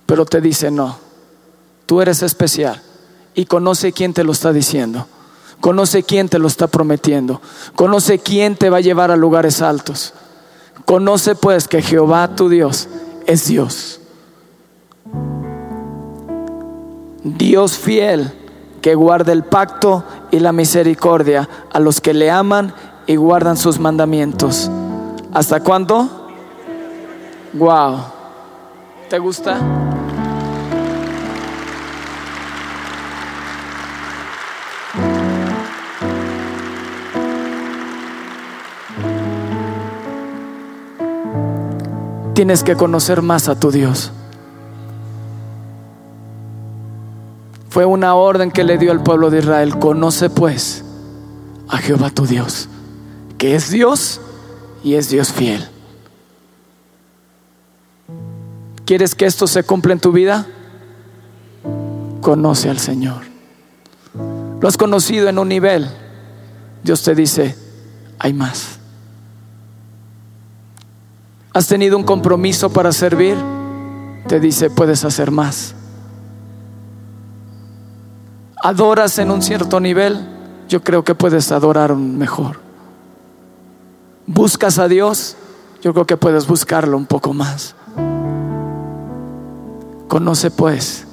Pero te dice, no, tú eres especial y conoce quién te lo está diciendo. Conoce quién te lo está prometiendo. Conoce quién te va a llevar a lugares altos. Conoce pues que Jehová tu Dios es Dios. Dios fiel que guarda el pacto y la misericordia a los que le aman y guardan sus mandamientos. ¿Hasta cuándo? Wow. ¿Te gusta? Tienes que conocer más a tu Dios. Fue una orden que le dio al pueblo de Israel. Conoce pues a Jehová tu Dios, que es Dios y es Dios fiel. ¿Quieres que esto se cumpla en tu vida? Conoce al Señor. Lo has conocido en un nivel. Dios te dice, hay más. ¿Has tenido un compromiso para servir? Te dice, puedes hacer más. ¿Adoras en un cierto nivel? Yo creo que puedes adorar mejor. ¿Buscas a Dios? Yo creo que puedes buscarlo un poco más. Conoce pues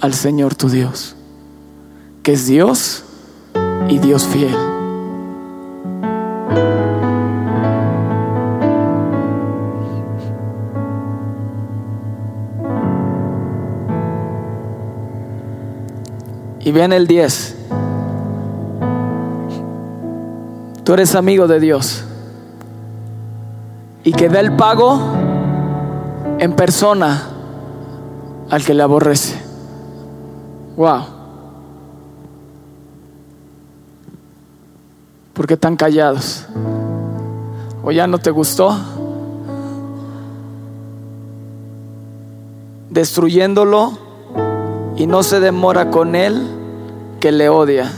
al Señor tu Dios, que es Dios y Dios fiel. Y vean el 10. Tú eres amigo de Dios. Y que da el pago en persona al que le aborrece. Wow. ¿Por qué están callados? ¿O ya no te gustó? Destruyéndolo y no se demora con él que le odia.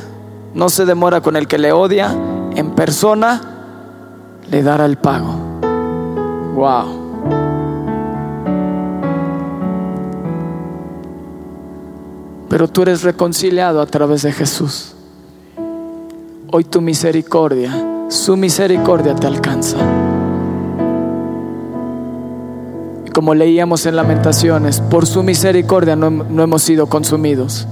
No se demora con el que le odia. En persona le dará el pago. Wow. Pero tú eres reconciliado a través de Jesús. Hoy tu misericordia, su misericordia te alcanza. Como leíamos en Lamentaciones, por su misericordia no, no hemos sido consumidos.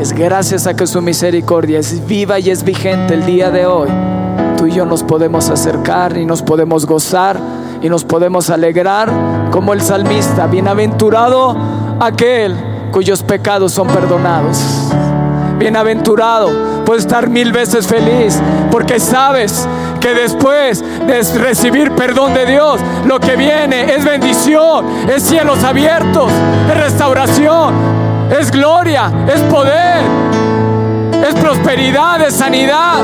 Es gracias a que su misericordia es viva y es vigente el día de hoy. Tú y yo nos podemos acercar y nos podemos gozar y nos podemos alegrar como el salmista. Bienaventurado aquel cuyos pecados son perdonados. Bienaventurado, puedes estar mil veces feliz porque sabes que después de recibir perdón de Dios, lo que viene es bendición, es cielos abiertos, es restauración, es gloria, es poder, es prosperidad, es sanidad.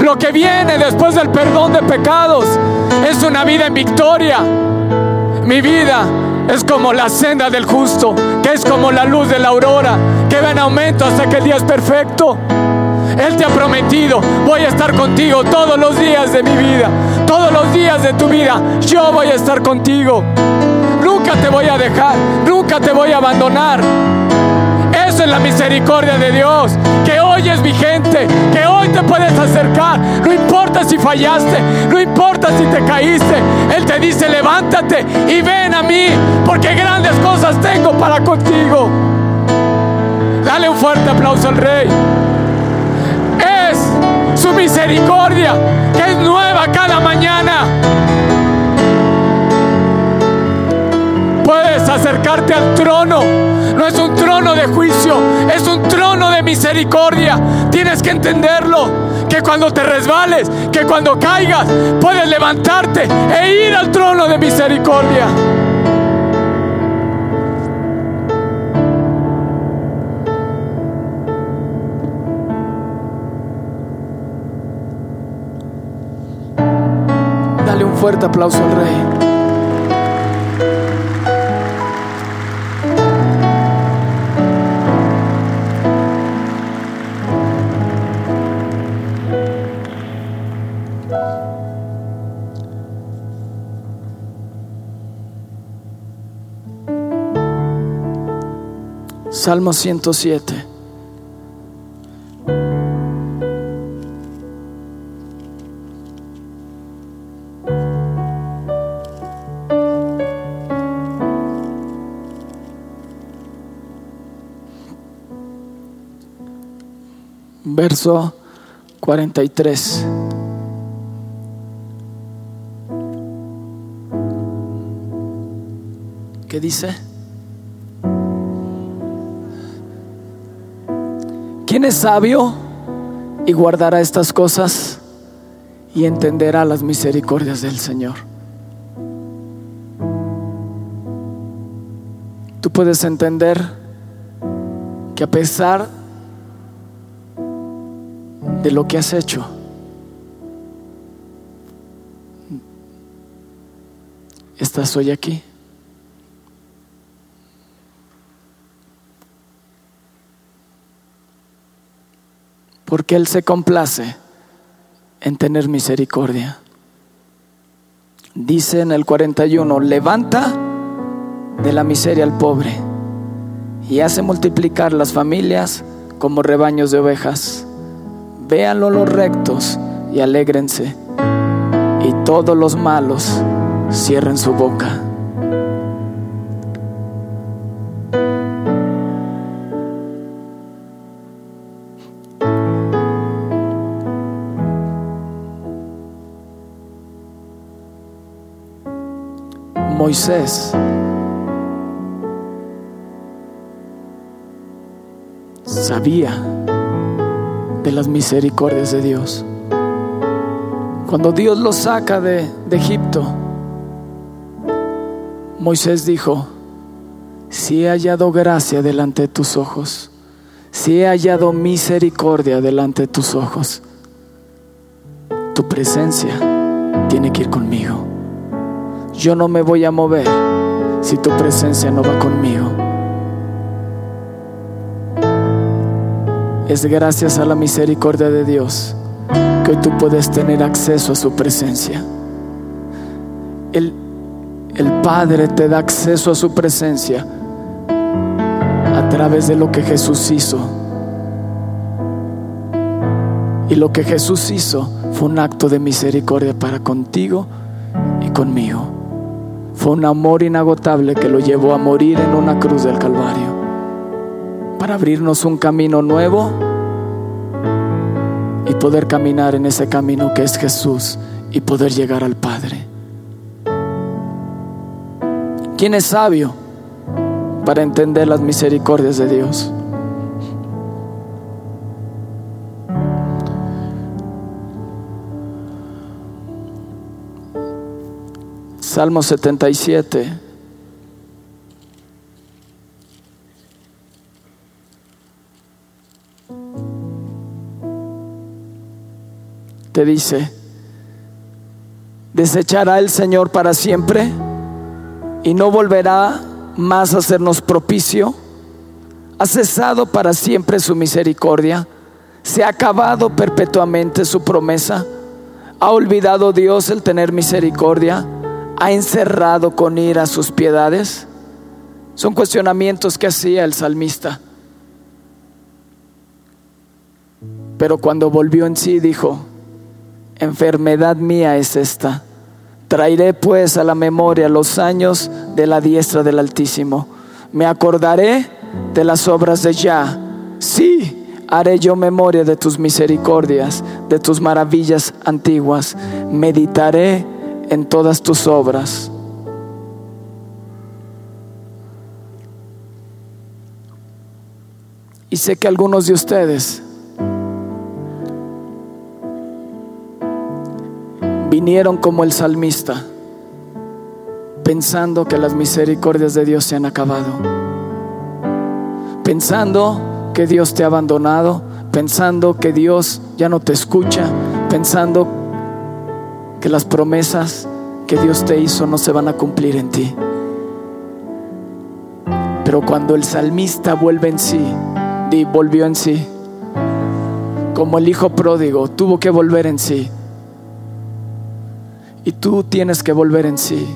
Lo que viene después del perdón de pecados es una vida en victoria. Mi vida es como la senda del justo, que es como la luz de la aurora, que va en aumento hasta que el día es perfecto. Él te ha prometido, voy a estar contigo todos los días de mi vida, todos los días de tu vida, yo voy a estar contigo. Nunca te voy a dejar, nunca te voy a abandonar. Eso es la misericordia de Dios, que hoy es vigente, que hoy te puedes acercar. No importa si fallaste, no importa si te caíste. Él te dice, levántate y ven a mí, porque grandes cosas tengo para contigo. Dale un fuerte aplauso al Rey. Su misericordia, que es nueva cada mañana. puedes acercarte al trono. No es un trono de juicio, es un trono de misericordia. Tienes que entenderlo. Que cuando te resbales, que cuando caigas, puedes levantarte e ir al trono de misericordia. Fuerte aplauso al rey. Salmo 107. Verso 43. ¿Qué dice? ¿Quién es sabio y guardará estas cosas y entenderá las misericordias del Señor? Tú puedes entender que a pesar de lo que has hecho, estás hoy aquí. porque Él se complace en tener misericordia. Dice en el 41, levanta de la miseria al pobre y hace multiplicar las familias como rebaños de ovejas. Véanlo los rectos y alégrense, y todos los malos cierren su boca. Moisés sabía las misericordias de Dios. Cuando Dios lo saca de, de Egipto, Moisés dijo, si he hallado gracia delante de tus ojos, si he hallado misericordia delante de tus ojos, tu presencia tiene que ir conmigo. Yo no me voy a mover si tu presencia no va conmigo. Es gracias a la misericordia de Dios que tú puedes tener acceso a su presencia. El, el Padre te da acceso a su presencia a través de lo que Jesús hizo. Y lo que Jesús hizo fue un acto de misericordia para contigo y conmigo. Fue un amor inagotable que lo llevó a morir en una cruz del Calvario para abrirnos un camino nuevo y poder caminar en ese camino que es Jesús y poder llegar al Padre. ¿Quién es sabio para entender las misericordias de Dios? Salmo 77. Te dice, desechará el Señor para siempre y no volverá más a hacernos propicio. Ha cesado para siempre su misericordia. Se ha acabado perpetuamente su promesa. Ha olvidado Dios el tener misericordia ha encerrado con ira sus piedades? Son cuestionamientos que hacía el salmista. Pero cuando volvió en sí dijo, enfermedad mía es esta. Traeré pues a la memoria los años de la diestra del Altísimo. Me acordaré de las obras de Yah. Sí, haré yo memoria de tus misericordias, de tus maravillas antiguas. Meditaré en todas tus obras. Y sé que algunos de ustedes vinieron como el salmista, pensando que las misericordias de Dios se han acabado, pensando que Dios te ha abandonado, pensando que Dios ya no te escucha, pensando que las promesas que Dios te hizo no se van a cumplir en ti. Pero cuando el salmista vuelve en sí, volvió en sí, como el hijo pródigo, tuvo que volver en sí. Y tú tienes que volver en sí.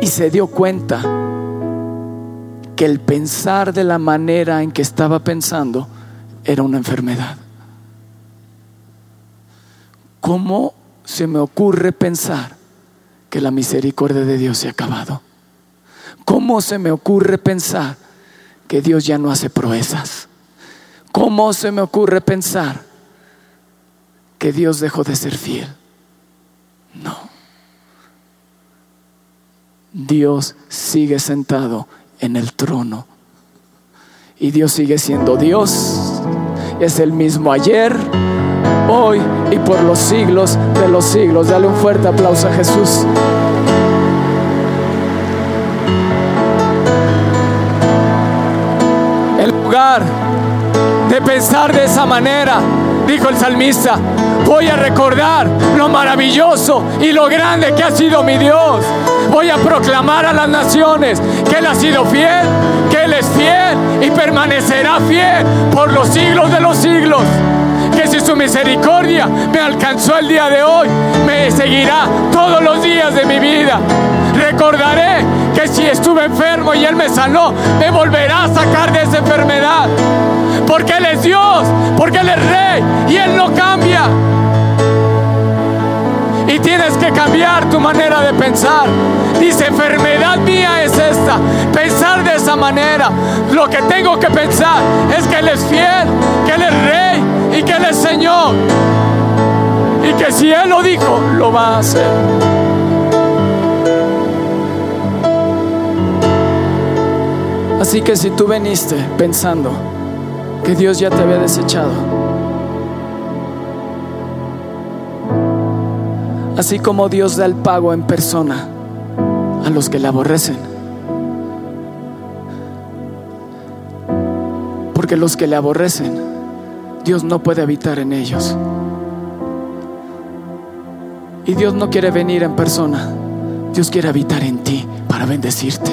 Y se dio cuenta que el pensar de la manera en que estaba pensando era una enfermedad. ¿Cómo se me ocurre pensar que la misericordia de Dios se ha acabado? ¿Cómo se me ocurre pensar que Dios ya no hace proezas? ¿Cómo se me ocurre pensar que Dios dejó de ser fiel? No. Dios sigue sentado en el trono. Y Dios sigue siendo Dios. Es el mismo ayer, hoy y por los siglos de los siglos. Dale un fuerte aplauso a Jesús. El lugar de pensar de esa manera, dijo el salmista, voy a recordar lo maravilloso y lo grande que ha sido mi Dios. Voy a proclamar a las naciones que Él ha sido fiel, que Él es fiel y permanecerá fiel por los siglos de los siglos. Que si su misericordia me alcanzó el día de hoy, me seguirá todos los días de mi vida. Recordaré que si estuve enfermo y Él me sanó, me volverá a sacar de esa enfermedad. Porque Él es Dios, porque Él es Rey y Él no cambia. Y tienes que cambiar tu manera de pensar. Dice, enfermedad mía es esta. Pensar de esa manera. Lo que tengo que pensar es que Él es fiel, que Él es rey Él es Señor. Y que si Él lo dijo, lo va a hacer. Así que si tú veniste pensando que Dios ya te había desechado, así como Dios da el pago en persona a los que le aborrecen, porque los que le aborrecen, Dios no puede habitar en ellos. Y Dios no quiere venir en persona, Dios quiere habitar en ti para bendecirte.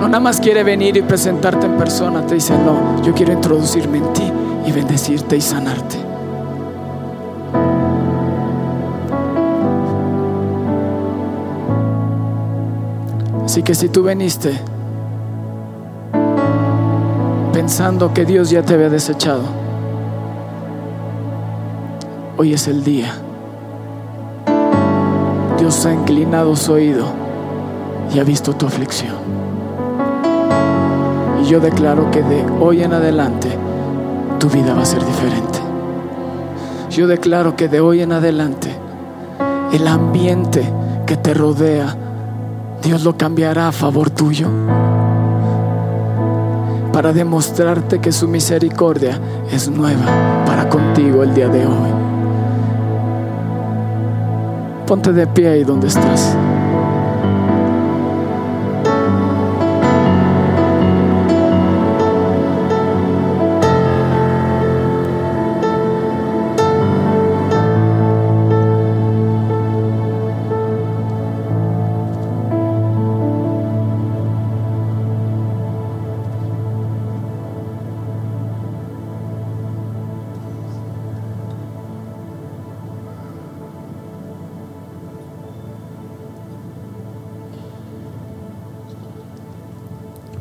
No nada más quiere venir y presentarte en persona, te dice, no, yo quiero introducirme en ti y bendecirte y sanarte. Así que si tú veniste pensando que Dios ya te había desechado, hoy es el día. Dios ha inclinado su oído y ha visto tu aflicción. Y yo declaro que de hoy en adelante tu vida va a ser diferente. Yo declaro que de hoy en adelante el ambiente que te rodea, Dios lo cambiará a favor tuyo para demostrarte que su misericordia es nueva para contigo el día de hoy. Ponte de pie ahí donde estás.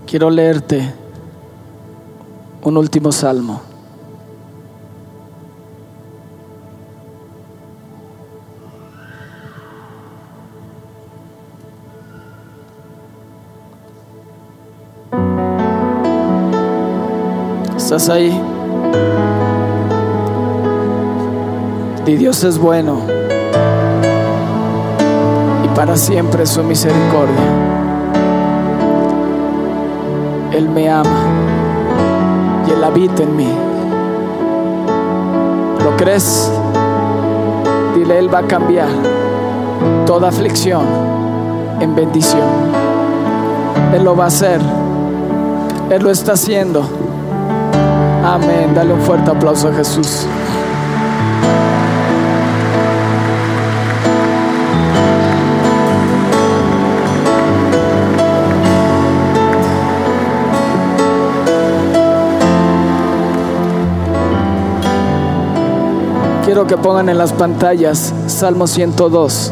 Quiero leerte un último salmo. ¿Estás ahí? Y Dios es bueno y para siempre su misericordia. Él me ama y Él habita en mí. ¿Lo crees? Dile, Él va a cambiar toda aflicción en bendición. Él lo va a hacer. Él lo está haciendo. Amén. Dale un fuerte aplauso a Jesús. Quiero que pongan en las pantallas Salmo 102,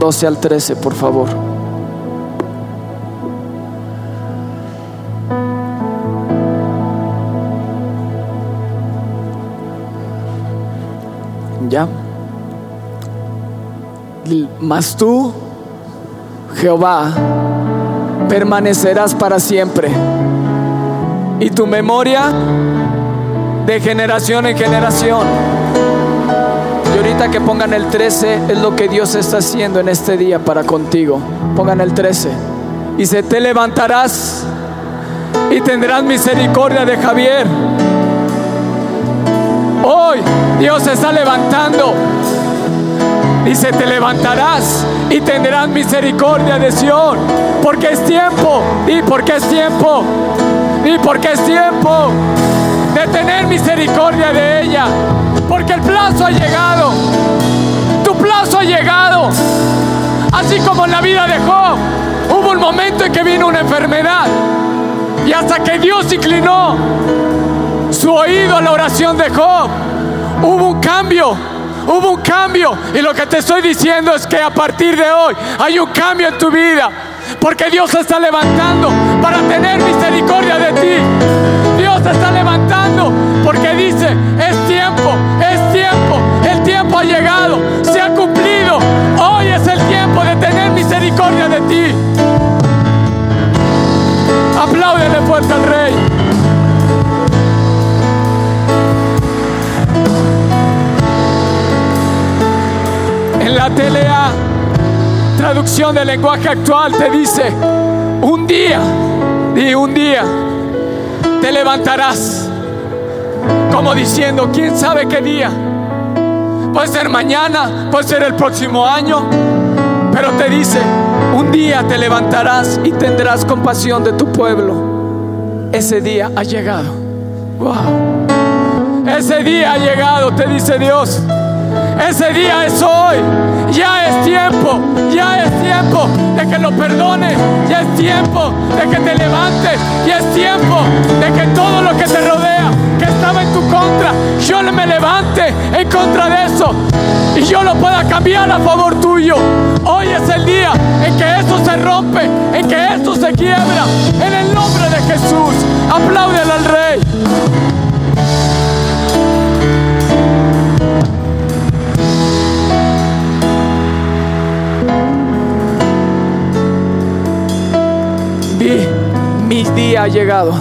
12 al 13, por favor. ¿Ya? Mas tú, Jehová, permanecerás para siempre y tu memoria de generación en generación. Y ahorita que pongan el 13 es lo que Dios está haciendo en este día para contigo. Pongan el 13. Y se te levantarás y tendrás misericordia de Javier. Hoy Dios se está levantando. Dice, te levantarás y tendrás misericordia de Sión. Porque es tiempo. Y porque es tiempo. Y porque es tiempo de tener misericordia de ella. Porque el plazo ha llegado. Tu plazo ha llegado. Así como en la vida de Job. Hubo un momento en que vino una enfermedad. Y hasta que Dios inclinó su oído a la oración de Job, hubo un cambio. Hubo un cambio. Y lo que te estoy diciendo es que a partir de hoy hay un cambio en tu vida. Porque Dios se está levantando para tener misericordia de ti. La TLA, traducción del lenguaje actual, te dice, un día, y un día, te levantarás. Como diciendo, ¿quién sabe qué día? Puede ser mañana, puede ser el próximo año, pero te dice, un día te levantarás y tendrás compasión de tu pueblo. Ese día ha llegado. Wow. Ese día ha llegado, te dice Dios. Ese día es hoy. Ya es tiempo. Ya es tiempo de que lo perdones. Ya es tiempo de que te levantes. Ya es tiempo de que todo lo que te rodea, que estaba en tu contra, yo me levante en contra de eso. Y yo lo pueda cambiar a favor tuyo. Hoy es el día en que eso se rompe, en que esto se quiebra. En el nombre de Jesús. Apláudele al Rey. Día ha llegado.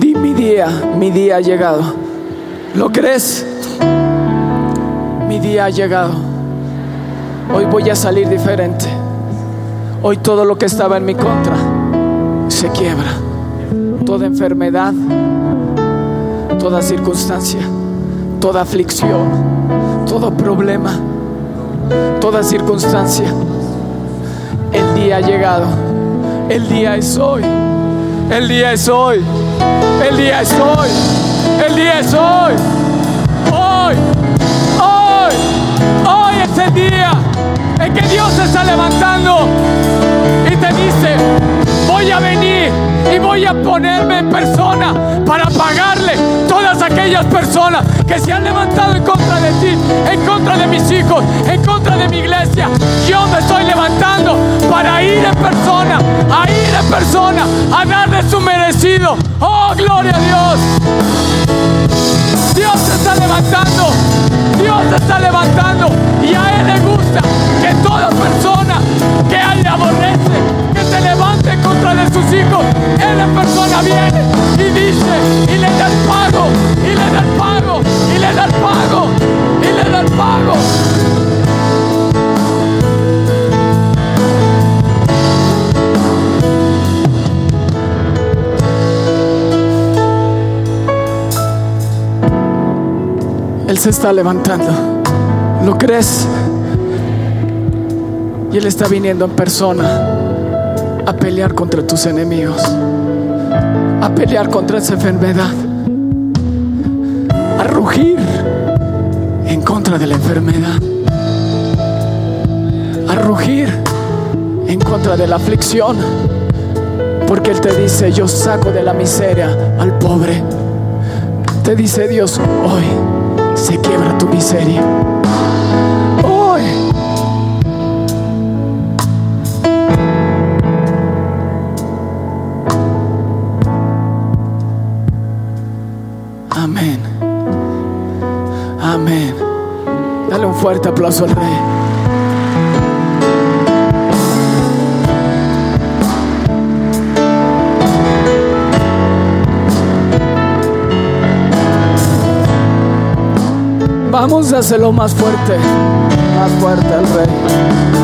Di mi día, mi día ha llegado. ¿Lo crees? Mi día ha llegado. Hoy voy a salir diferente. Hoy todo lo que estaba en mi contra se quiebra. Toda enfermedad, toda circunstancia, toda aflicción, todo problema, toda circunstancia. El día ha llegado. El día es hoy. El día es hoy. El día es hoy. El día es hoy. Hoy. Hoy. Hoy es el día en que Dios se está levantando y te dice, voy a venir y voy a ponerme en persona para pagarle todas aquellas personas que se han levantado en contra de ti, en contra de mis hijos, en contra de mi iglesia. Yo me estoy levantando para ir en persona, a ir en persona, a darle su merecido. Oh, gloria a Dios. Dios se está levantando. Dios se está levantando. Y a Él le gusta que toda persona que a Él le aborrece, que se levante en contra de sus hijos, Él en persona viene y dice, se está levantando. ¿Lo crees? Y Él está viniendo en persona a pelear contra tus enemigos, a pelear contra esa enfermedad, a rugir en contra de la enfermedad, a rugir en contra de la aflicción, porque Él te dice, yo saco de la miseria al pobre. Te dice Dios, hoy se quiebra tu miseria. Hoy. Amén. Amén. Dale un fuerte aplauso al Rey. Vamos a hacerlo más fuerte, más fuerte al Rey.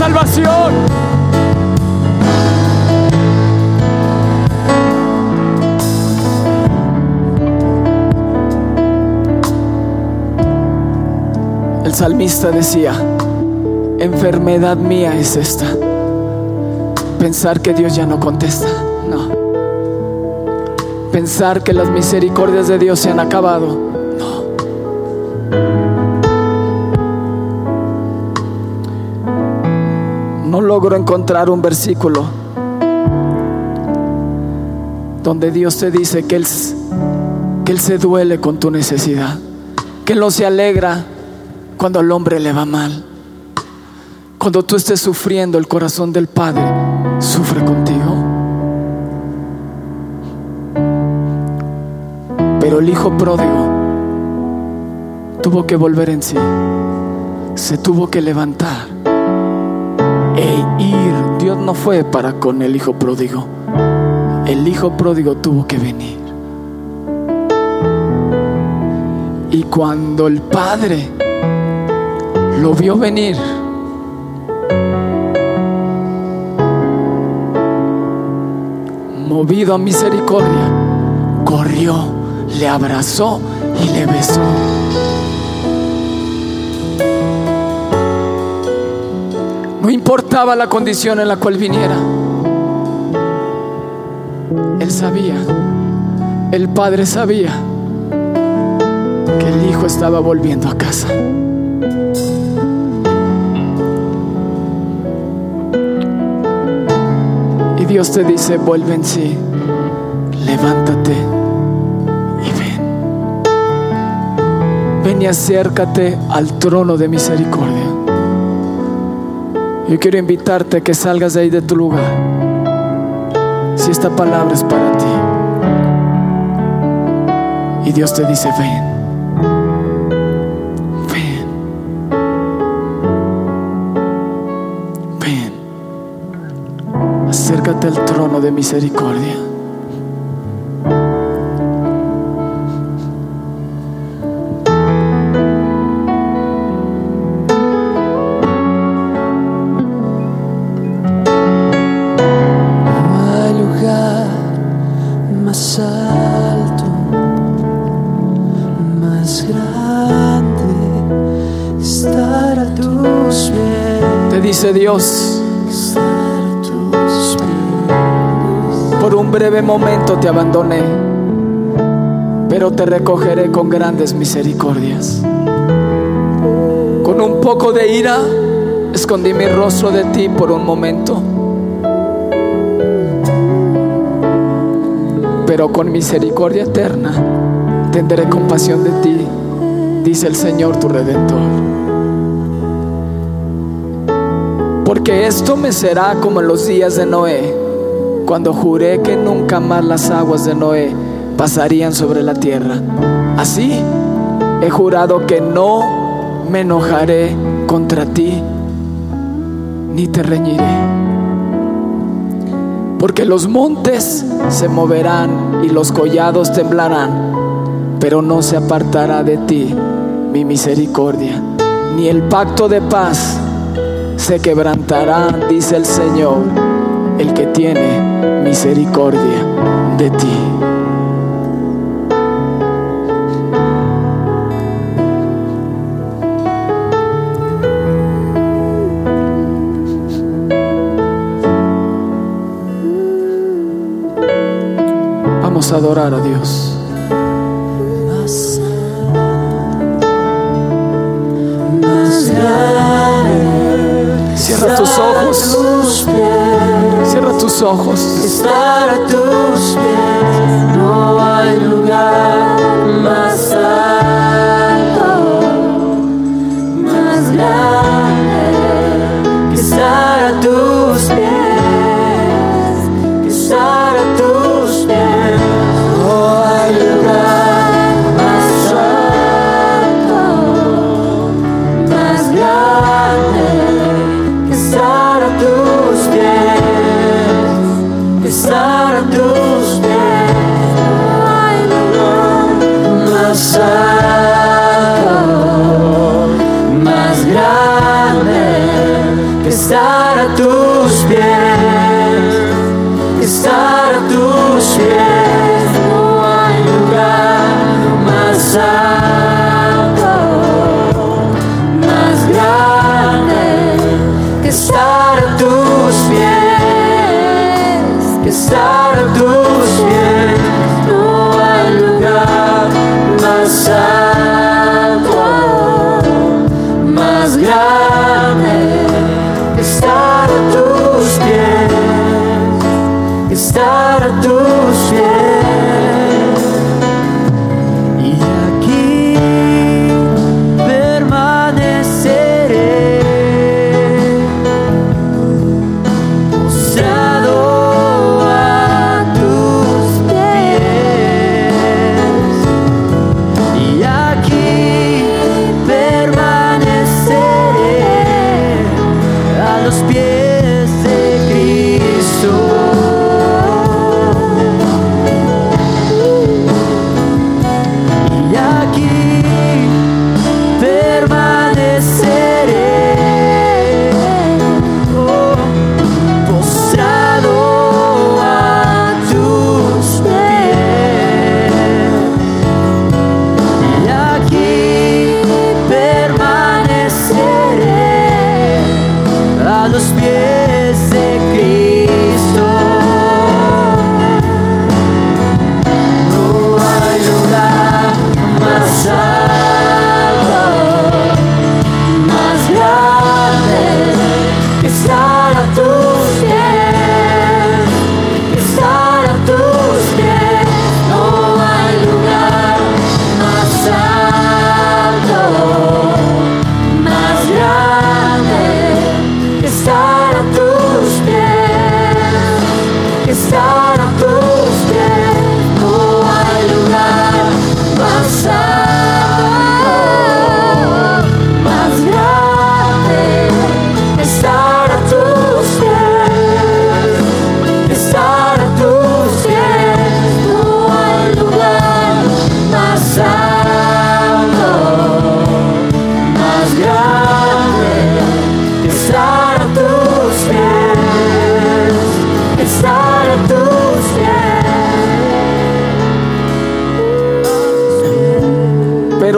Salvación. El salmista decía, enfermedad mía es esta. Pensar que Dios ya no contesta. No. Pensar que las misericordias de Dios se han acabado. No. No logro encontrar un versículo donde Dios te dice que Él, se duele con tu necesidad, que Él no se alegra cuando al hombre le va mal. Cuando tú estés sufriendo, el corazón del Padre sufre contigo. Pero el hijo pródigo tuvo que volver en sí. Se tuvo que levantar e ir. Dios no fue para con el hijo pródigo. El hijo pródigo tuvo que venir. Y cuando el Padre lo vio venir. Movido a misericordia, corrió, le abrazó y le besó. No importaba la condición en la cual viniera. Él sabía, el padre sabía que el hijo estaba volviendo a casa. Y Dios te dice, vuelve en sí, levántate y ven. Ven y acércate al trono de misericordia. Yo quiero invitarte a que salgas de ahí de tu lugar. Si esta palabra es para ti. Y Dios te dice, ven. Ven. Ven. Acércate al trono de misericordia. Dice Dios, por un breve momento te abandoné, pero te recogeré con grandes misericordias. Con un poco de ira, escondí mi rostro de ti por un momento. Pero con misericordia eterna tendré compasión de ti, dice el Señor tu Redentor. Porque esto me será como en los días de Noé, cuando juré que nunca más las aguas de Noé pasarían sobre la tierra. Así he jurado que no me enojaré contra ti, ni te reñiré. Porque los montes se moverán y los collados temblarán, pero no se apartará de ti mi misericordia, ni el pacto de paz se quebrantará, dice el Señor, el que tiene misericordia de ti. Adorar a Dios. Cierra tus ojos. Cierra tus ojos. estar a tus pies, estar a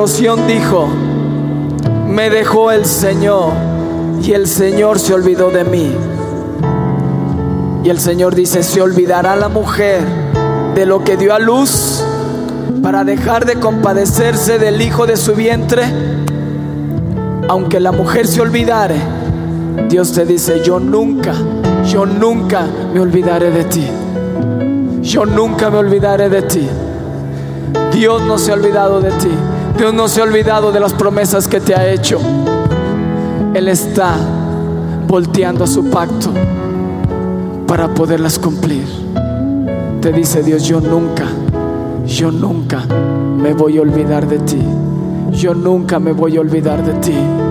Pero dijo, me dejó el Señor y el Señor se olvidó de mí. Y el Señor dice, se olvidará la mujer de lo que dio a luz para dejar de compadecerse del hijo de su vientre. Aunque la mujer se olvidare, Dios te dice, yo nunca, yo nunca me olvidaré de ti. Yo nunca me olvidaré de ti. Dios no se ha olvidado de ti. Dios no se ha olvidado de las promesas que te ha hecho. Él está volteando a su pacto para poderlas cumplir. Te dice Dios, yo nunca, yo nunca me voy a olvidar de ti. Yo nunca me voy a olvidar de ti.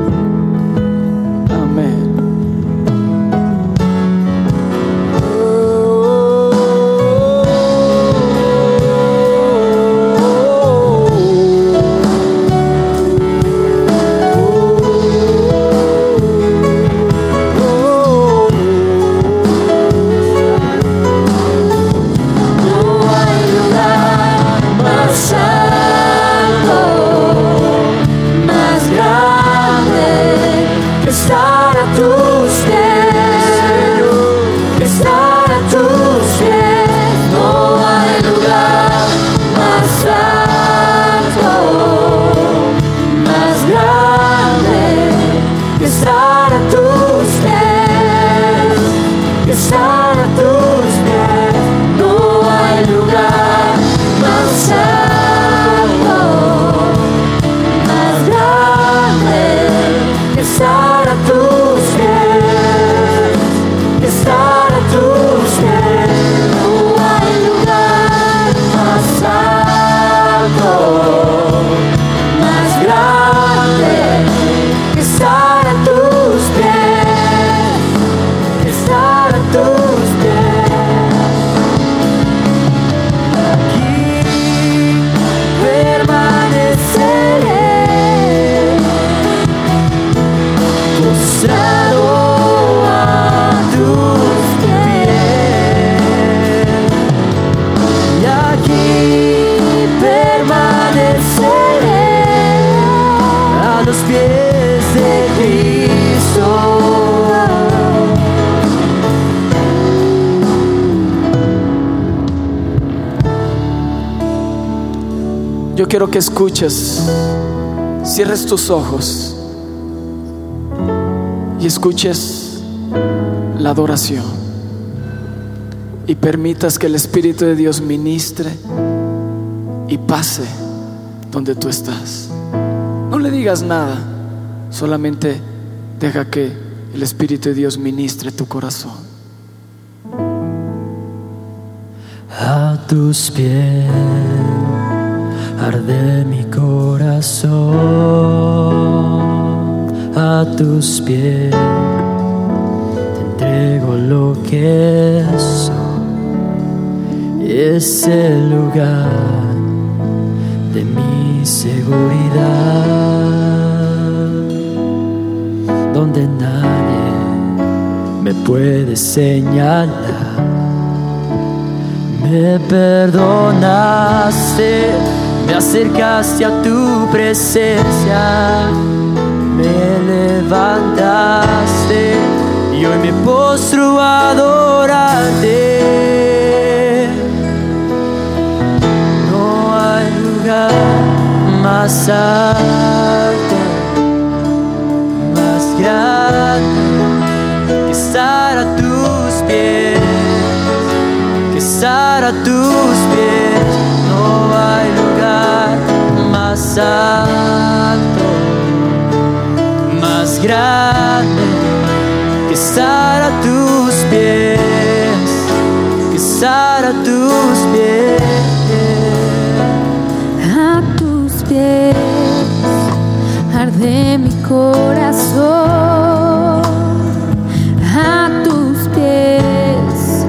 Yo quiero que escuches, cierres tus ojos y escuches la adoración y permitas que el Espíritu de Dios ministre y pase donde tú estás. No le digas nada, solamente deja que el Espíritu de Dios ministre tu corazón. A tus pies arde mi corazón, a tus pies te entrego lo que soy, es el lugar de mi seguridad, donde nadie me puede señalar me perdonaste, me acercaste a tu presencia, me levantaste y hoy me postro a adorarte. No hay lugar más alto, grande que estar a tus pies estar a tus pies. No hay lugar más alto, más grande que estar a tus pies, que estar a tus pies. A tus pies arde mi corazón. A tus pies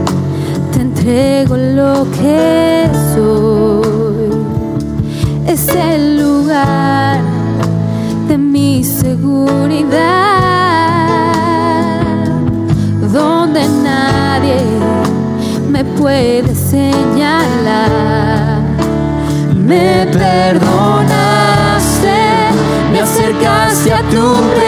te entrego lo que soy. Es el lugar de mi seguridad, donde nadie me puede señalar. Me perdonaste, me acercaste a tu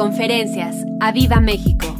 Conferencias. ¡A México!